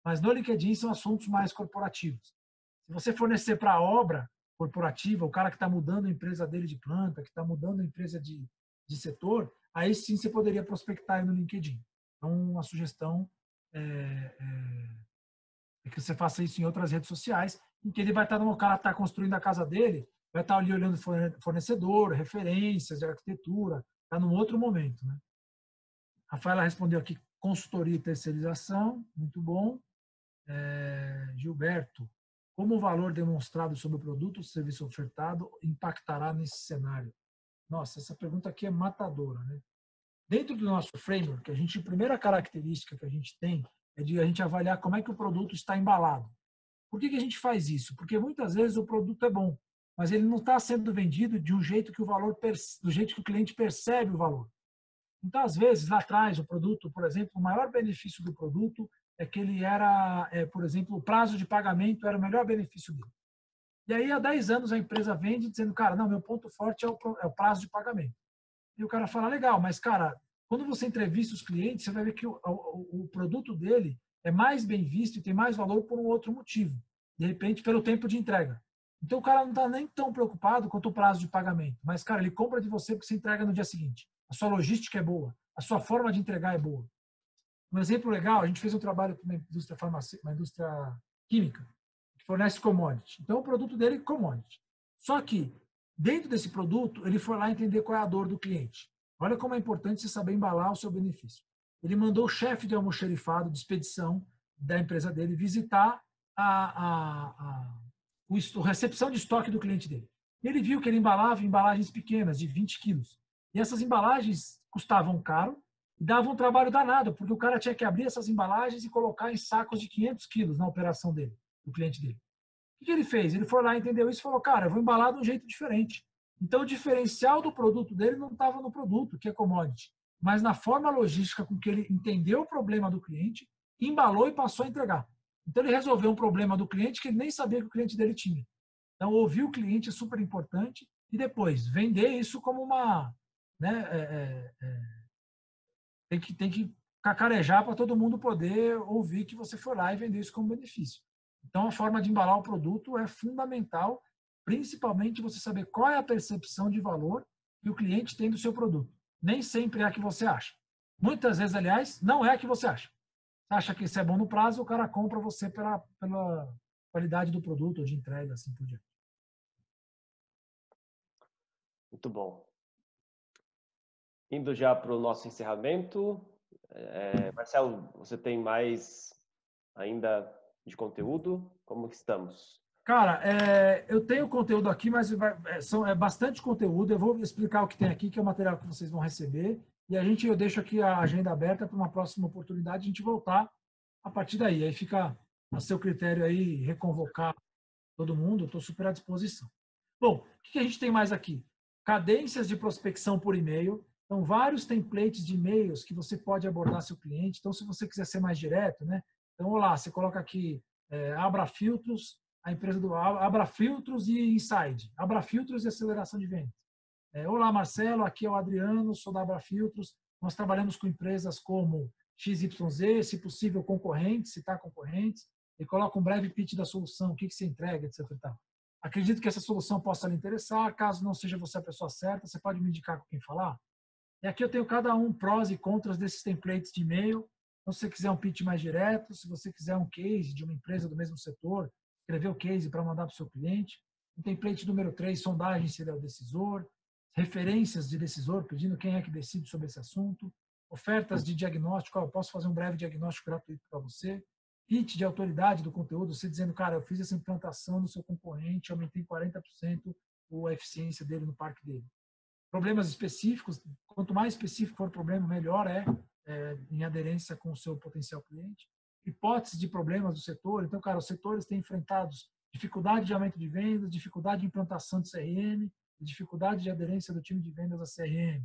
Mas no LinkedIn são assuntos mais corporativos. Se você fornecer para a obra corporativa, o cara que está mudando a empresa dele de planta, que está mudando a empresa de, de setor, aí sim você poderia prospectar no LinkedIn. Então, uma sugestão é, é, é que você faça isso em outras redes sociais em que ele vai estar no cara está construindo a casa dele, vai estar ali olhando fornecedor, referências de arquitetura, está num outro momento, né? Rafaela respondeu aqui consultoria e terceirização, muito bom. É, Gilberto, como o valor demonstrado sobre o produto ou serviço ofertado impactará nesse cenário? Nossa, essa pergunta aqui é matadora, né? Dentro do nosso framework, a gente, a primeira característica que a gente tem é de a gente avaliar como é que o produto está embalado. Por que, que a gente faz isso? Porque muitas vezes o produto é bom, mas ele não está sendo vendido de um jeito que o valor do jeito que o cliente percebe o valor. Então, às vezes, lá atrás, o produto, por exemplo, o maior benefício do produto é que ele era, é, por exemplo, o prazo de pagamento era o melhor benefício dele. E aí, há 10 anos, a empresa vende dizendo, cara, não, meu ponto forte é o, é o prazo de pagamento. E o cara fala, legal, mas, cara, Quando você entrevista os clientes, você vai ver que o, o, o produto dele é mais bem visto e tem mais valor por um outro motivo. De repente, pelo tempo de entrega. Então, o cara não está nem tão preocupado quanto o prazo de pagamento. Mas, cara, ele compra de você porque você entrega no dia seguinte. A sua logística é boa. A sua forma de entregar é boa. Um exemplo legal, a gente fez um trabalho com uma indústria, farmacêutica, uma indústria química, que fornece commodity. Então, o produto dele é commodity. Só que, dentro desse produto, ele foi lá entender qual é a dor do cliente. Olha como é importante você saber embalar o seu benefício. Ele mandou o chefe de almoxerifado de expedição da empresa dele visitar a, a, a, a recepção de estoque do cliente dele. Ele viu que ele embalava embalagens pequenas, de 20 quilos. E essas embalagens custavam caro e davam um trabalho danado, porque o cara tinha que abrir essas embalagens e colocar em sacos de 500 quilos na operação dele, do cliente dele. O que ele fez? Ele foi lá, entendeu isso e falou, cara, eu vou embalar de um jeito diferente. Então, o diferencial do produto dele não estava no produto, que é commodity, mas na forma logística com que ele entendeu o problema do cliente, embalou e passou a entregar. Então, ele resolveu um problema do cliente que ele nem sabia que o cliente dele tinha. Então, ouvir o cliente é super importante e depois vender isso como uma. Né, é, é, é, tem, que, tem que cacarejar para todo mundo poder ouvir que você foi lá e vender isso como benefício. Então, a forma de embalar o produto é fundamental principalmente você saber qual é a percepção de valor que o cliente tem do seu produto. Nem sempre é a que você acha. Muitas vezes, aliás, não é a que você acha. Você acha que isso é bom no prazo, o cara compra você pela, pela qualidade do produto de entrega, assim por diante. Muito bom. Indo já para o nosso encerramento, é, Marcelo, você tem mais ainda de conteúdo? Como estamos? Cara, é, eu tenho conteúdo aqui, mas vai, é, são, é bastante conteúdo. Eu vou explicar o que tem aqui, que é o material que vocês vão receber. E a gente, eu deixo aqui a agenda aberta para uma próxima oportunidade a gente voltar a partir daí. Aí fica a seu critério aí reconvocar todo mundo. Estou super à disposição. Bom, o que a gente tem mais aqui? Cadências de prospecção por e-mail. Então, vários templates de e-mails que você pode abordar seu cliente. Então, se você quiser ser mais direto, né? Então, olá, você coloca aqui, é, abra filtros, a empresa do Abra Filtros e Inside. Abra Filtros e aceleração de vendas. É, Olá, Marcelo, aqui é o Adriano, sou da Abra Filtros. Nós trabalhamos com empresas como XYZ, se possível concorrentes, citar concorrentes, e coloca um breve pitch da solução, o que, que você entrega, etc. Acredito que essa solução possa lhe interessar. Caso não seja você a pessoa certa, você pode me indicar com quem falar? E aqui eu tenho cada um prós e contras desses templates de e-mail. Então, se você quiser um pitch mais direto, se você quiser um case de uma empresa do mesmo setor, escrever o case para mandar para o seu cliente. O template número 3, sondagem se ele é o decisor. Referências de decisor, pedindo quem é que decide sobre esse assunto. Ofertas de diagnóstico, eu posso fazer um breve diagnóstico gratuito para você. Pitch de autoridade do conteúdo, você dizendo, cara, eu fiz essa implantação no seu concorrente, aumentei 40% a eficiência dele no parque dele. Problemas específicos, quanto mais específico for o problema, melhor é, é em aderência com o seu potencial cliente hipóteses de problemas do setor. Então, cara, os setores têm enfrentado dificuldade de aumento de vendas, dificuldade de implantação de CRM, dificuldade de aderência do time de vendas a CRM,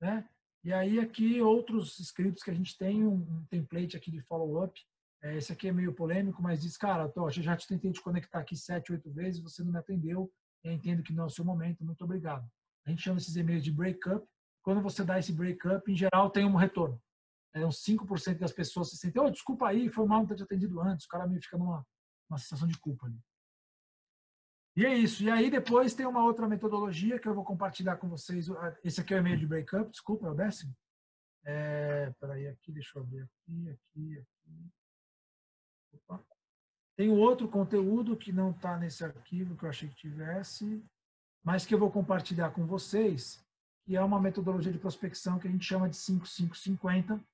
né? E aí aqui outros scripts que a gente tem, um, template aqui de follow-up. É, esse aqui é meio polêmico, mas diz, cara, tô, já te tentei te conectar aqui sete, oito vezes, você não me atendeu, eu entendo que não é o seu momento, muito obrigado. A gente chama esses e-mails de breakup. Quando você dá esse breakup, em geral tem um retorno é, uns 5% das pessoas se sentem, oh, desculpa aí, foi mal não ter te atendido antes. O cara meio fica numa uma sensação de culpa ali. E é isso. E aí depois tem uma outra metodologia que eu vou compartilhar com vocês. Esse aqui é o e-mail de breakup, desculpa, é o décimo. É, peraí, aqui, deixa eu ver aqui, aqui, aqui. Opa. Tem outro conteúdo que não está nesse arquivo que eu achei que tivesse, mas que eu vou compartilhar com vocês, que é uma metodologia de prospecção que a gente chama de 5550,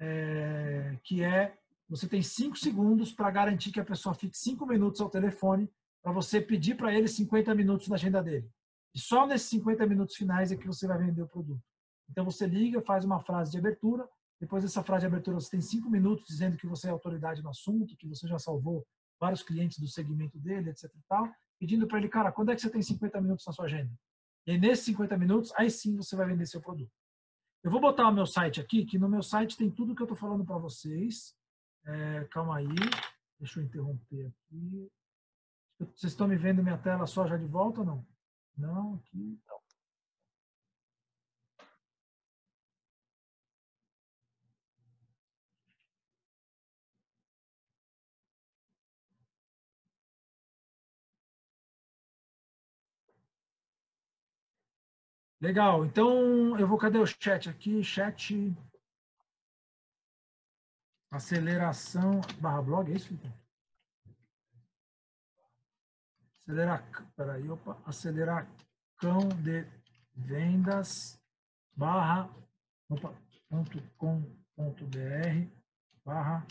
é, que é você tem cinco segundos para garantir que a pessoa fique cinco minutos ao telefone para você pedir para ele 50 minutos da agenda dele. E só nesses 50 minutos finais é que você vai vender o produto. Então você liga, faz uma frase de abertura, depois dessa frase de abertura você tem cinco minutos dizendo que você é autoridade no assunto, que você já salvou vários clientes do segmento dele, etc. E tal, pedindo para ele, cara, quando é que você tem 50 minutos na sua agenda? E aí, nesses 50 minutos, aí sim você vai vender seu produto. Eu vou botar o meu site aqui, que no meu site tem tudo que eu estou falando para vocês. É, calma aí, deixa eu interromper aqui. Vocês estão me vendo minha tela só já de volta ou não? Não, aqui. Não. Legal. Então, eu vou. Cadê o chat aqui? Chat. Aceleração barra blog, é isso? Acelera, peraí, opa, aceleração de vendas barra opa, ponto com ponto br barra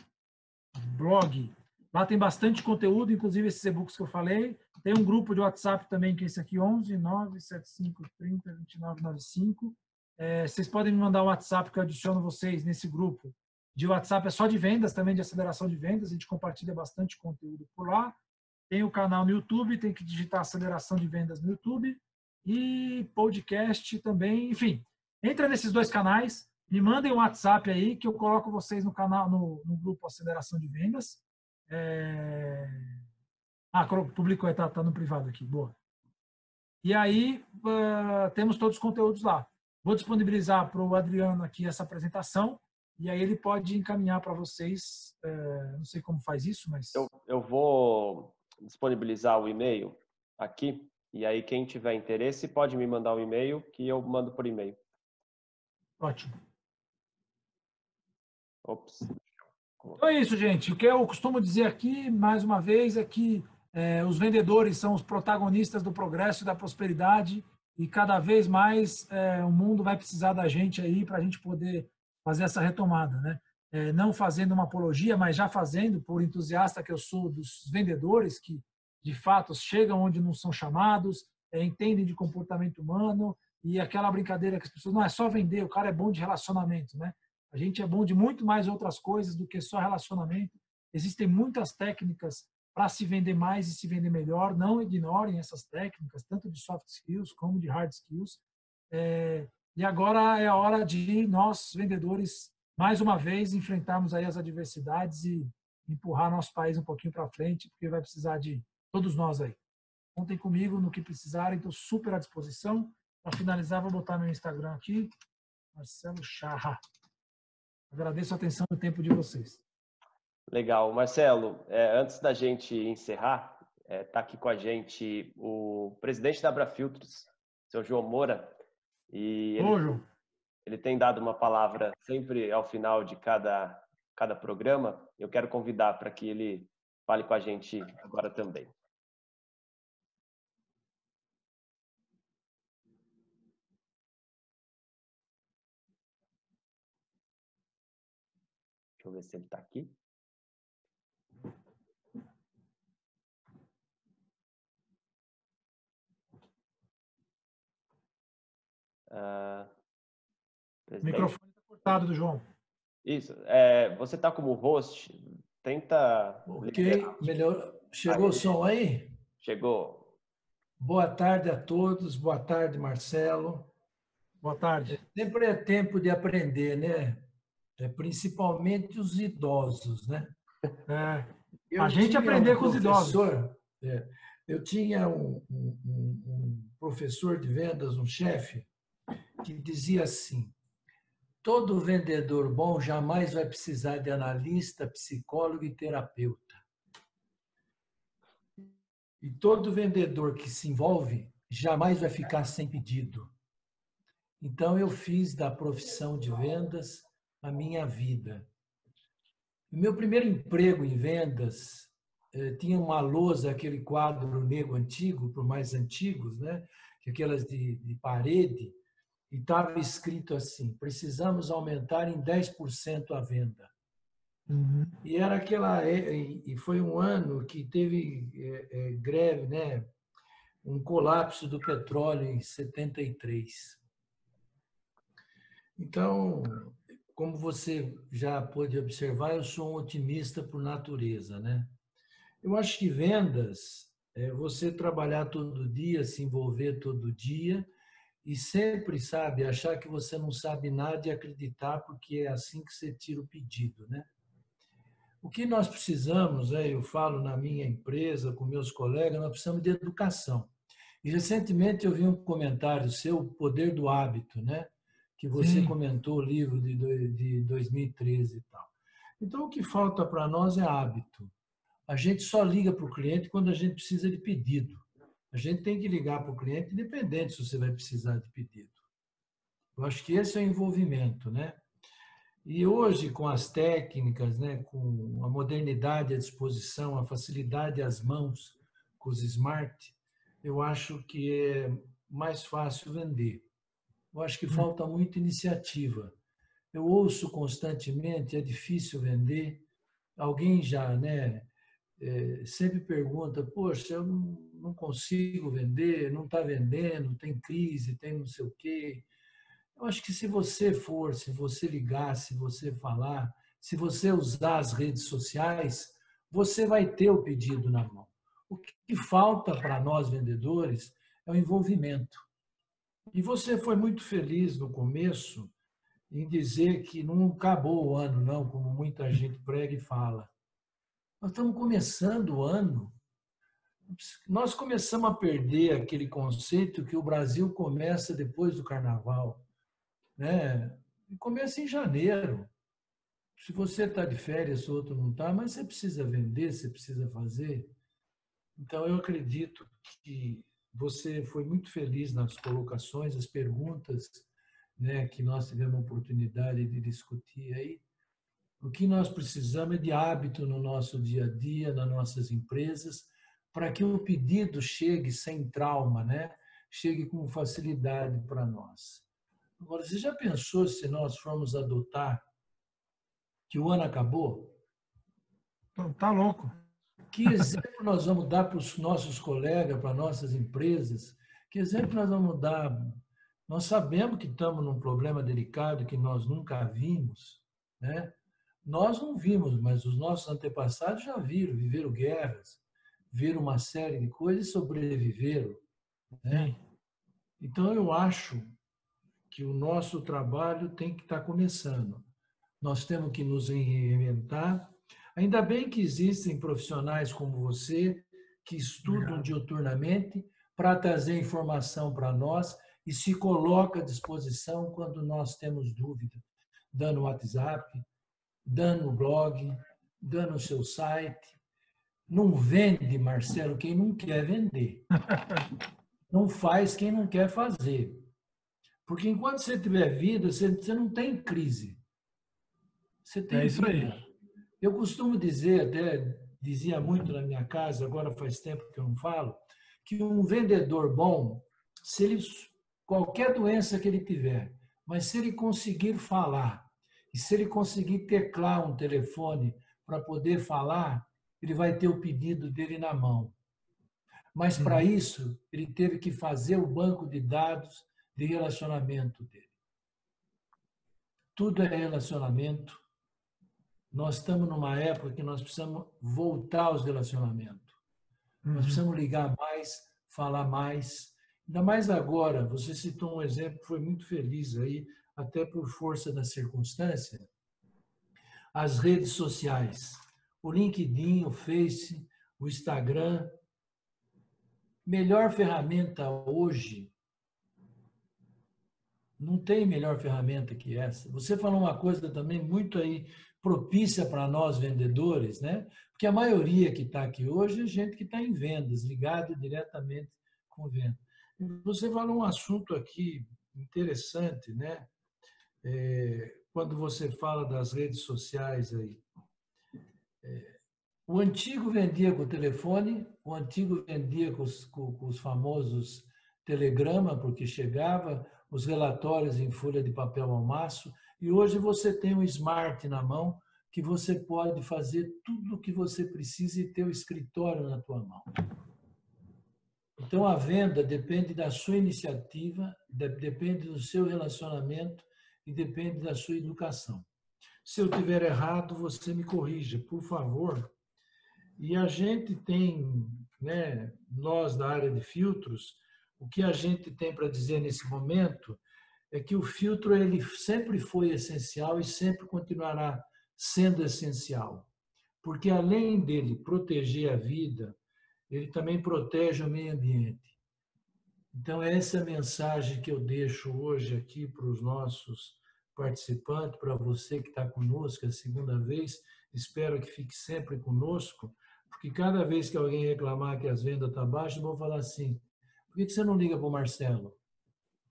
blog. Lá tem bastante conteúdo, inclusive esses e-books que eu falei. Tem um grupo de WhatsApp também, que é esse aqui, 11 975 30 2995. É, vocês podem me mandar um WhatsApp que eu adiciono vocês nesse grupo. De WhatsApp é só de vendas, também de aceleração de vendas. A gente compartilha bastante conteúdo por lá. Tem o canal no YouTube, tem que digitar aceleração de vendas no YouTube. E podcast também. Enfim, entra nesses dois canais, me mandem um WhatsApp aí que eu coloco vocês no canal, no, no grupo Aceleração de Vendas. É... Ah, publicou, está tá no privado aqui, boa. E aí, uh, temos todos os conteúdos lá. Vou disponibilizar para o Adriano aqui essa apresentação e aí ele pode encaminhar para vocês. Uh, não sei como faz isso, mas. Eu, eu vou disponibilizar o e-mail aqui e aí quem tiver interesse pode me mandar um e-mail que eu mando por e-mail. Ótimo. Ops. Então é isso, gente. O que eu costumo dizer aqui, mais uma vez, é que é, os vendedores são os protagonistas do progresso e da prosperidade e cada vez mais é, o mundo vai precisar da gente aí para a gente poder fazer essa retomada, né? É, não fazendo uma apologia, mas já fazendo, por entusiasta que eu sou dos vendedores que de fato chegam onde não são chamados, é, entendem de comportamento humano e aquela brincadeira que as pessoas não é só vender, o cara é bom de relacionamento, né? A gente é bom de muito mais outras coisas do que só relacionamento. Existem muitas técnicas para se vender mais e se vender melhor. Não ignorem essas técnicas, tanto de soft skills como de hard skills. É, e agora é a hora de nós, vendedores, mais uma vez, enfrentarmos aí as adversidades e empurrar nosso país um pouquinho para frente, porque vai precisar de todos nós aí. Contem comigo no que precisarem, estou super à disposição. Para finalizar, vou botar meu Instagram aqui, Marcelo Charra. Agradeço a atenção e o tempo de vocês. Legal. Marcelo, é, antes da gente encerrar, está é, tá aqui com a gente o presidente da Abrafiltros, seu João Moura. E ele, ele tem dado uma palavra sempre ao final de cada, cada programa. Eu quero convidar para que ele fale com a gente agora também. Deixa eu ver se ele está aqui. Uh, o microfone está cortado do João. Isso. É, você está como host. Tenta. Ok, melhor. Chegou aí. o som aí? Chegou. Boa tarde a todos. Boa tarde, Marcelo. Boa tarde. Sempre é tempo de aprender, né? É, principalmente os idosos, né? É. a gente aprender um com os idosos. É, eu tinha um, um, um, professor de vendas, um chefe, que dizia assim: todo vendedor bom jamais vai precisar de analista, psicólogo e terapeuta. E todo vendedor que se envolve jamais vai ficar sem pedido. Então eu fiz da profissão de vendas a minha vida. O meu primeiro emprego em vendas eh, tinha uma lousa, aquele quadro negro antigo, por mais antigos, né? aquelas de, de parede, e estava escrito assim: precisamos aumentar em 10% a venda. Uhum. E era aquela e foi um ano que teve é, é, greve, né? Um colapso do petróleo em 73. Então, como você já pôde observar, eu sou um otimista por natureza, né? Eu acho que vendas é você trabalhar todo dia, se envolver todo dia e sempre, sabe, achar que você não sabe nada e acreditar porque é assim que você tira o pedido, né? O que nós precisamos, né, eu falo na minha empresa, com meus colegas, nós precisamos de educação. E recentemente eu vi um comentário seu, O Poder do Hábito, né? que você Sim. comentou o livro de, de 2013 e tal. Então, o que falta para nós é hábito. A gente só liga para o cliente quando a gente precisa de pedido. A gente tem que ligar para o cliente independente se você vai precisar de pedido. Eu acho que esse é o envolvimento, né? E hoje, com as técnicas, né, com a modernidade à disposição, a facilidade às mãos, com os smart, eu acho que é mais fácil vender. Eu acho que hum. falta muita iniciativa. Eu ouço constantemente, é difícil vender. Alguém já, né, é, sempre pergunta, poxa, eu não, não consigo vender, não está vendendo, tem crise, tem não sei o quê. Eu acho que se você for, se você ligar, se você falar, se você usar as redes sociais, você vai ter o pedido na mão. O que falta para nós vendedores é o envolvimento. E você foi muito feliz no começo em dizer que não acabou o ano, não, como muita gente prega e fala. Nós estamos começando o ano. Nós começamos a perder aquele conceito que o Brasil começa depois do carnaval né? Começa em janeiro. Se você está de férias, o outro não está, mas você precisa vender, você precisa fazer. Então, eu acredito que você foi muito feliz nas colocações, as perguntas né, que nós tivemos a oportunidade de discutir aí. O que nós precisamos é de hábito no nosso dia a dia, nas nossas empresas, para que o pedido chegue sem trauma, né? chegue com facilidade para nós. Agora, você já pensou se nós formos adotar que o ano acabou? Tá louco. Que exemplo nós vamos dar para os nossos colegas, para nossas empresas? Que exemplo nós vamos dar? Nós sabemos que estamos num problema delicado que nós nunca vimos, né? Nós não vimos, mas os nossos antepassados já viram, viveram guerras, viram uma série de coisas e sobreviveram. Né? Então eu acho que o nosso trabalho tem que estar começando. Nós temos que nos reinventar. Ainda bem que existem profissionais como você que estudam diuturnamente para trazer informação para nós e se coloca à disposição quando nós temos dúvida, dando WhatsApp, dando blog, dando o seu site. Não vende, Marcelo, quem não quer vender. Não faz quem não quer fazer. Porque enquanto você tiver vida, você, você não tem crise. Você tem é isso vida. aí. Eu costumo dizer, até dizia muito na minha casa, agora faz tempo que eu não falo, que um vendedor bom, se ele qualquer doença que ele tiver, mas se ele conseguir falar e se ele conseguir teclar um telefone para poder falar, ele vai ter o pedido dele na mão. Mas para uhum. isso, ele teve que fazer o banco de dados de relacionamento dele. Tudo é relacionamento. Nós estamos numa época que nós precisamos voltar aos relacionamentos. Uhum. Nós precisamos ligar mais, falar mais. Ainda mais agora, você citou um exemplo, foi muito feliz aí, até por força da circunstância. As redes sociais, o LinkedIn, o Face, o Instagram. Melhor ferramenta hoje não tem melhor ferramenta que essa. Você falou uma coisa também muito aí propícia para nós vendedores, né? Porque a maioria que está aqui hoje é gente que está em vendas, ligado diretamente com venda. Você falou um assunto aqui interessante, né? É, quando você fala das redes sociais aí. O antigo vendia com o telefone, o antigo vendia com os, com, com os famosos telegrama, porque chegava, os relatórios em folha de papel ao maço, e hoje você tem um smart na mão que você pode fazer tudo o que você precisa e ter o escritório na tua mão. Então a venda depende da sua iniciativa, depende do seu relacionamento e depende da sua educação. Se eu tiver errado, você me corrija, por favor. E a gente tem, né, nós da área de filtros, o que a gente tem para dizer nesse momento é que o filtro ele sempre foi essencial e sempre continuará sendo essencial, porque além dele proteger a vida, ele também protege o meio ambiente. Então essa é a mensagem que eu deixo hoje aqui para os nossos participantes, para você que está conosco a segunda vez, espero que fique sempre conosco, porque cada vez que alguém reclamar que as vendas estão tá baixas, eu vou falar assim, por que você não liga para o Marcelo?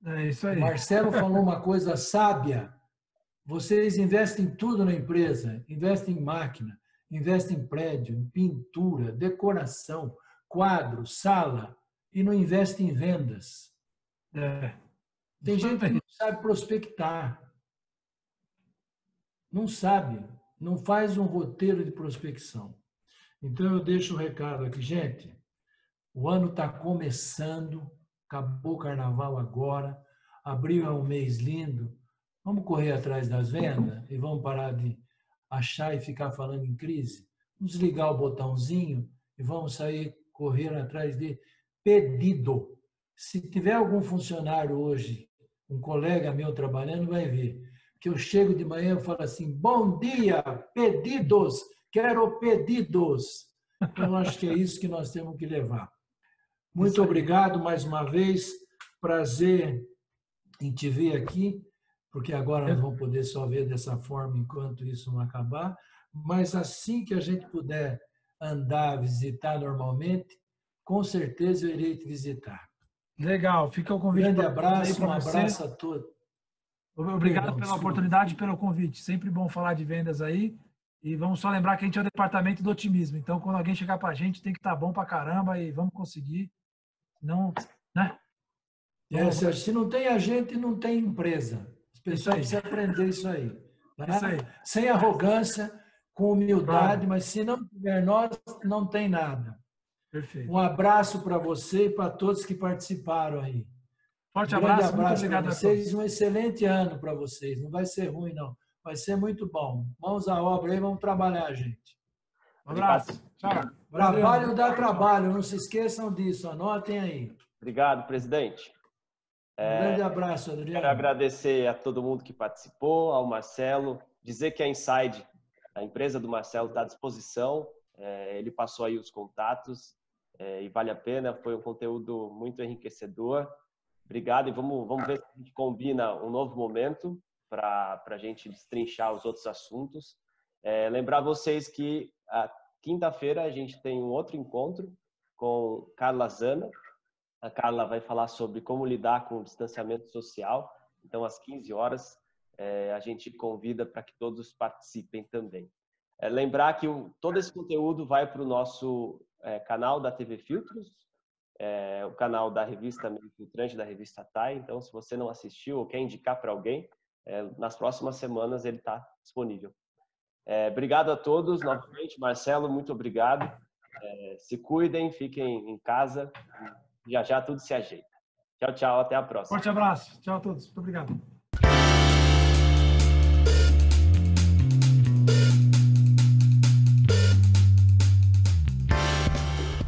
É isso aí. Marcelo falou uma coisa sábia. Vocês investem tudo na empresa, investem em máquina, investem em prédio, em pintura, decoração, quadro, sala, e não investem em vendas. É. Tem gente que não sabe prospectar. Não sabe, não faz um roteiro de prospecção. Então eu deixo o um recado aqui, gente. O ano está começando, acabou o carnaval agora, abril é um mês lindo. Vamos correr atrás das vendas e vamos parar de achar e ficar falando em crise. Vamos ligar o botãozinho e vamos sair correr atrás de pedido. Se tiver algum funcionário hoje, um colega meu trabalhando, vai ver que eu chego de manhã e falo assim: bom dia, pedidos, quero pedidos. Então, acho que é isso que nós temos que levar. Muito obrigado mais uma vez. Prazer em te ver aqui, porque agora nós vamos poder só ver dessa forma enquanto isso não acabar. Mas assim que a gente puder andar, visitar normalmente, com certeza eu irei te visitar. Legal, fica o convite. Grande abraço, um abraço a todos. Obrigado pela oportunidade e pelo convite. Sempre bom falar de vendas aí. E vamos só lembrar que a gente é o departamento do otimismo. Então, quando alguém chegar para a gente, tem que estar tá bom para caramba e vamos conseguir. Não, né? É, Sérgio, se não tem a gente, não tem empresa. As pessoas precisam aprender isso aí, né? isso aí. Sem arrogância, com humildade, claro. mas se não tiver nós, não tem nada. Perfeito. Um abraço para você e para todos que participaram aí. Forte um abraço, abraço para vocês. Um excelente ano para vocês. Não vai ser ruim, não. Vai ser muito bom. Mãos à obra aí, vamos trabalhar, gente. Um abraço. Tchau. Trabalho dá trabalho, não se esqueçam disso. Anotem aí. Obrigado, presidente. Um é, grande abraço, Adriano. Quero agradecer a todo mundo que participou, ao Marcelo, dizer que a Inside, a empresa do Marcelo, está à disposição. É, ele passou aí os contatos é, e vale a pena. Foi um conteúdo muito enriquecedor. Obrigado e vamos, vamos ver se a gente combina um novo momento para a gente destrinchar os outros assuntos. É, lembrar vocês que a quinta-feira a gente tem um outro encontro com Carla Zana. A Carla vai falar sobre como lidar com o distanciamento social. Então, às 15 horas, é, a gente convida para que todos participem também. É, lembrar que o, todo esse conteúdo vai para o nosso é, canal da TV Filtros, é, o canal da revista Meio Filtrante, da revista TAI. Então, se você não assistiu ou quer indicar para alguém, é, nas próximas semanas ele está disponível. É, obrigado a todos novamente. Marcelo, muito obrigado. É, se cuidem, fiquem em casa. Já já tudo se ajeita. Tchau, tchau. Até a próxima. Forte abraço. Tchau a todos. Muito obrigado.